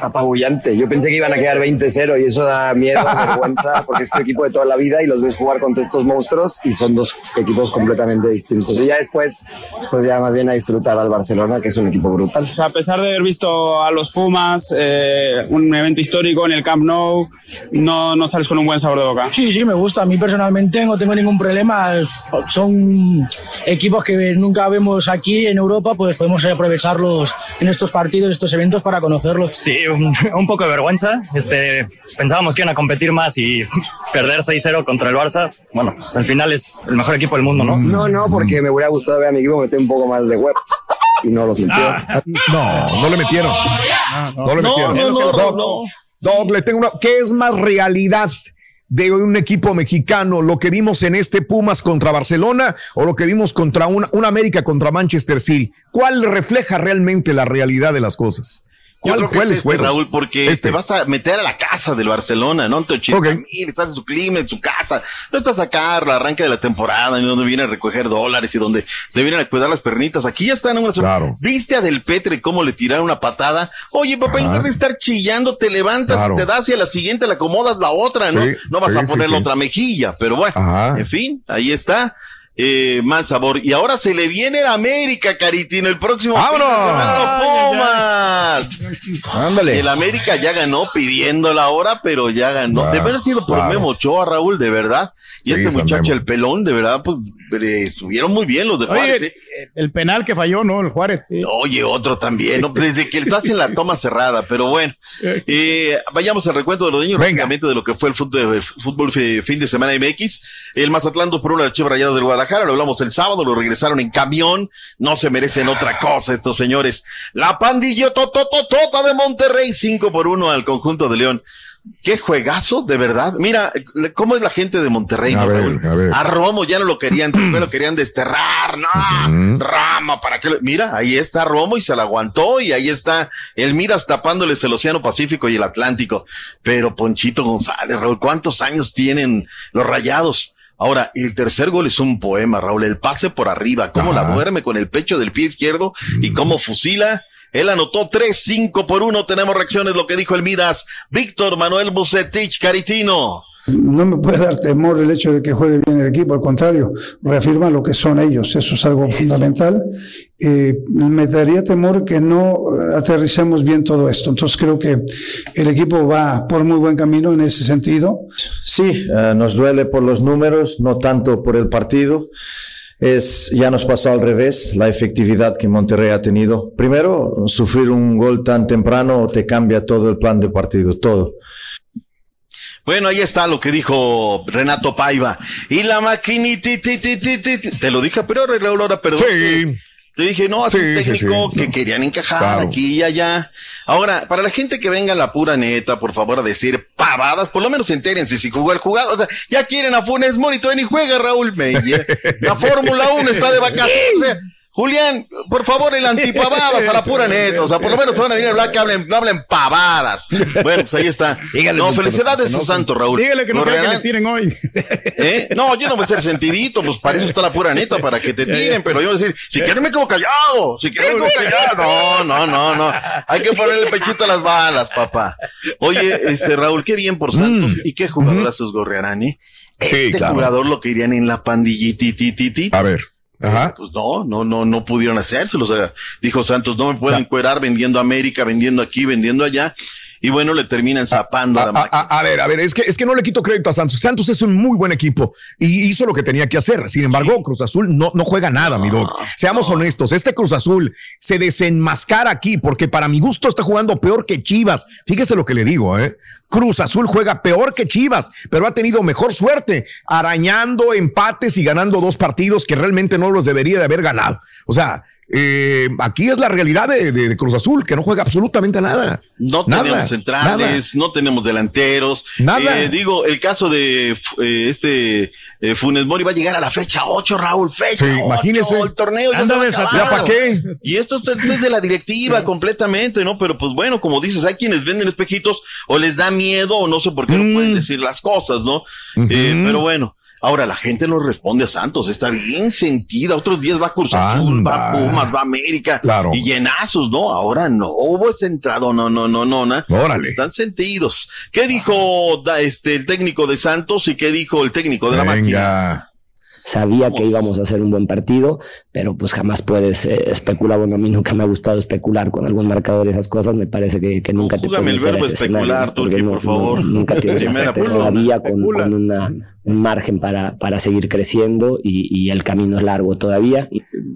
Speaker 21: apabullante. Yo pensé que iban a quedar 20-0 y eso da miedo, vergüenza, porque es tu equipo de toda la vida y los ves jugar contra estos monstruos y son dos equipos completamente distintos. Y ya después, pues ya más bien a disfrutar al Barcelona, que es un equipo brutal.
Speaker 22: O sea, a pesar de haber visto a los Pumas, eh, un evento histórico en el Camp Nou, no, no sales con un buen sabor de boca.
Speaker 23: Sí, sí, me gusta. A mí personalmente no tengo ningún problema. Son equipos que nunca vemos aquí en Europa, pues podemos aprovecharlos en estos partidos, estos eventos para conocerlos.
Speaker 24: Sí, un, un poco de vergüenza. Este, pensábamos que iban a competir más y perder 6-0 contra el Barça. Bueno, pues al final es el mejor equipo del mundo, ¿no?
Speaker 21: No, no, porque me hubiera gustado ver a mi equipo meter un poco más de web y no los metió.
Speaker 1: No, no le metieron. No, le
Speaker 21: No,
Speaker 1: metieron.
Speaker 21: no, no,
Speaker 1: Doc,
Speaker 21: no.
Speaker 1: Doc, le tengo una. ¿Qué es más realidad de un equipo mexicano? ¿Lo que vimos en este Pumas contra Barcelona o lo que vimos contra una, una América contra Manchester City? ¿Cuál refleja realmente la realidad de las cosas?
Speaker 19: Yo
Speaker 1: ¿Cuál,
Speaker 19: que es
Speaker 1: ¿Cuáles
Speaker 19: este? Raúl, porque
Speaker 1: Este.
Speaker 19: te vas a meter a la casa del Barcelona, ¿no? 80 mil, estás en su clima, en su casa. No estás acá, la arranque de la temporada, en donde viene a recoger dólares y donde se vienen a cuidar las pernitas. Aquí ya están en una
Speaker 1: Claro.
Speaker 19: ¿Viste a Del Petre cómo le tiraron una patada? Oye, papá, en lugar de estar chillando, te levantas
Speaker 1: Claro.
Speaker 19: y te das y a la siguiente le acomodas la otra, ¿no?
Speaker 1: Sí,
Speaker 19: no vas
Speaker 1: sí,
Speaker 19: a
Speaker 1: sí,
Speaker 19: poner la
Speaker 1: sí.
Speaker 19: otra mejilla, pero bueno,
Speaker 1: Ajá.
Speaker 19: en fin, ahí está. Eh, mal sabor. Y ahora se le viene el América, Caritino, el próximo. fin de
Speaker 1: ¡Vámonos!
Speaker 19: semana, los Pumas.
Speaker 4: Ándale.
Speaker 19: El América ya ganó pidiendo la hora, pero ya ganó.
Speaker 1: Claro,
Speaker 19: de haber sido por
Speaker 1: claro.
Speaker 19: Memo Ochoa, Raúl, de verdad. Y
Speaker 3: Sí,
Speaker 19: este muchacho, el pelón, de verdad, pues eh, estuvieron muy bien los de Juárez.
Speaker 3: Oye,
Speaker 19: ¿eh?
Speaker 3: el penal que falló, ¿no? El Juárez. sí.
Speaker 19: Oye, otro también, ¿no? desde que estás en la toma cerrada, pero bueno. Eh, vayamos al recuento de los niños, rápidamente de lo que fue el fútbol, fútbol fi- fin de semana MX. El Mazatlán 2 por 1 de Chivas Rayadas del Guadalajara, lo hablamos el sábado, lo regresaron en camión, no se merecen otra cosa estos señores. La pandilla totototota de Monterrey 5 por 1 al conjunto de León. Qué juegazo, de verdad. Mira, ¿cómo es la gente de Monterrey?
Speaker 1: A ver, a ver.
Speaker 19: A Romo ya no lo querían, no lo querían desterrar, no, Rama, ¿para qué? lo- Mira, ahí está Romo y se la aguantó y ahí está el Miras tapándoles el Océano Pacífico y el Atlántico. Pero Ponchito González, Raúl, ¿cuántos años tienen los rayados? Ahora, el tercer gol es un poema, Raúl, el pase por arriba, cómo la duerme con el pecho del pie izquierdo y cómo fusila. Él anotó 3-5 por 1. Tenemos reacciones, lo que dijo el Midas. Víctor Manuel Bucetich, Caritino.
Speaker 25: No me puede dar temor el hecho de que juegue bien el equipo, al contrario, reafirma lo que son ellos, eso es algo fundamental. Eh, me daría temor que no aterricemos bien todo esto, entonces creo que el equipo va por muy buen camino en ese sentido.
Speaker 26: Sí, eh, nos duele por los números, no tanto por el partido. Es, ya nos pasó al revés, la efectividad que Monterrey ha tenido. Primero, sufrir un gol tan temprano te cambia todo el plan de partido, todo.
Speaker 19: Bueno, ahí está lo que dijo Renato Paiva. Y la maquinita, te lo dije, pero ahora perdón.
Speaker 1: Sí.
Speaker 19: Te dije, no, es
Speaker 1: Sí,
Speaker 19: un técnico
Speaker 1: sí.
Speaker 19: que querían encajar
Speaker 1: Claro.
Speaker 19: aquí y allá. Ahora, para la gente que venga a la pura neta, por favor, a decir pavadas, por lo menos entérense si jugó el jugador. O sea, ya quieren a Funes Mori, todavía ni juega Raúl Meyer. La Fórmula 1 está de vacaciones. Julián, por favor, el antipavadas a la pura neta. O sea, por lo menos van a venir a hablar que hablen, no hablen pavadas. Bueno, pues ahí está.
Speaker 3: Dígale,
Speaker 19: no, felicidades a Santo, Raúl.
Speaker 3: Dígale que no quiera que le tiren hoy.
Speaker 19: ¿Eh? No, yo no voy a ser sentidito, pues para eso está la pura neta, para que te tiren, pero yo voy a decir, si quieres me quedo callado, si quieres me quedo callado. No, no, no, no. Hay que ponerle pechito a las balas, papá. Oye, este Raúl, qué bien por Santos y qué jugadorazos gorrearán, ¿eh?
Speaker 1: Sí,
Speaker 19: este
Speaker 1: claro.
Speaker 19: jugador lo querían en la pandillititititi.
Speaker 1: A ver. Ajá.
Speaker 19: Pues no, no, no, no pudieron hacérselo. O sea, dijo Santos, no me pueden encuerar vendiendo a América, vendiendo aquí, vendiendo allá. Y bueno, le terminan zapando a la
Speaker 1: A, a- a ver, a ver, es que, es que no le quito crédito a Santos. Santos es un muy buen equipo y hizo lo que tenía que hacer. Sin embargo, Cruz Azul no, no juega nada, mi dog. Seamos honestos, este Cruz Azul se desenmascara aquí porque para mi gusto está jugando peor que Chivas. Fíjese lo que le digo, ¿eh? Cruz Azul juega peor que Chivas, pero ha tenido mejor suerte, arañando empates y ganando dos partidos que realmente no los debería de haber ganado. O sea, eh, aquí es la realidad de, de- de Cruz Azul, que no juega absolutamente nada.
Speaker 19: No
Speaker 1: Nada,
Speaker 19: tenemos centrales, no tenemos delanteros.
Speaker 1: Nada.
Speaker 19: Eh, digo, el caso de eh, este eh, Funes Mori va a llegar a la fecha 8, Raúl. Fecha
Speaker 1: Sí,
Speaker 19: 8,
Speaker 1: imagínese.
Speaker 19: El torneo ya
Speaker 1: Ándale,
Speaker 19: se va a
Speaker 1: ¿ya
Speaker 19: acabar.
Speaker 1: pa' qué?
Speaker 19: Y esto es de la directiva completamente, ¿no? Pero pues bueno, como dices, hay quienes venden espejitos o les da miedo o no sé por qué no pueden decir las cosas, ¿no? Eh, pero bueno. Ahora la gente no responde a Santos, está bien sentida. Otros días va Cruz Azul, va
Speaker 1: Anda.
Speaker 19: Pumas, va América.
Speaker 1: Claro.
Speaker 19: Y llenazos, ¿no? Ahora no hubo ese entrado, no, no, no, no, no.
Speaker 1: Órale.
Speaker 19: Están sentidos. ¿Qué dijo da- este el técnico de Santos y qué dijo el técnico de la máquina?
Speaker 27: Sabía que íbamos a hacer un buen partido, pero pues jamás puedes eh, especular. Bueno, a mí nunca me ha gustado especular con algún marcador y esas cosas. Me parece que, que nunca te
Speaker 19: Júgame
Speaker 27: puedes
Speaker 19: el verbo especular,
Speaker 27: no-
Speaker 19: por favor.
Speaker 27: no- nunca tienes la todavía con, con una- un margen para, para seguir creciendo y, y el camino es largo todavía.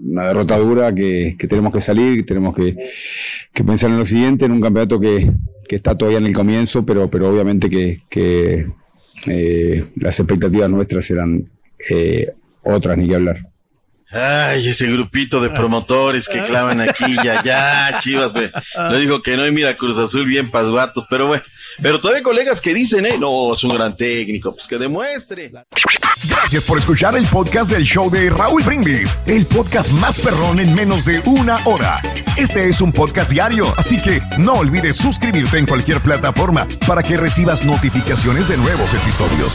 Speaker 28: una derrota dura que, que tenemos que salir, que tenemos que, que pensar en lo siguiente, en un campeonato que, que está todavía en el comienzo, pero, pero obviamente que, que, eh, las expectativas nuestras eran eh, otras, ni que hablar.
Speaker 19: Ay, ese grupito de promotores que clavan aquí y allá, Chivas, ve. Le digo que no, y mira, Cruz Azul bien pasguatos, pero bueno. Pero todavía hay colegas que dicen, eh, no, es un gran técnico, pues que demuestre.
Speaker 1: Gracias por escuchar el podcast del show de Raúl Brindis, el podcast más perrón en menos de una hora. Este es un podcast diario, así que no olvides suscribirte en cualquier plataforma para que recibas notificaciones de nuevos episodios.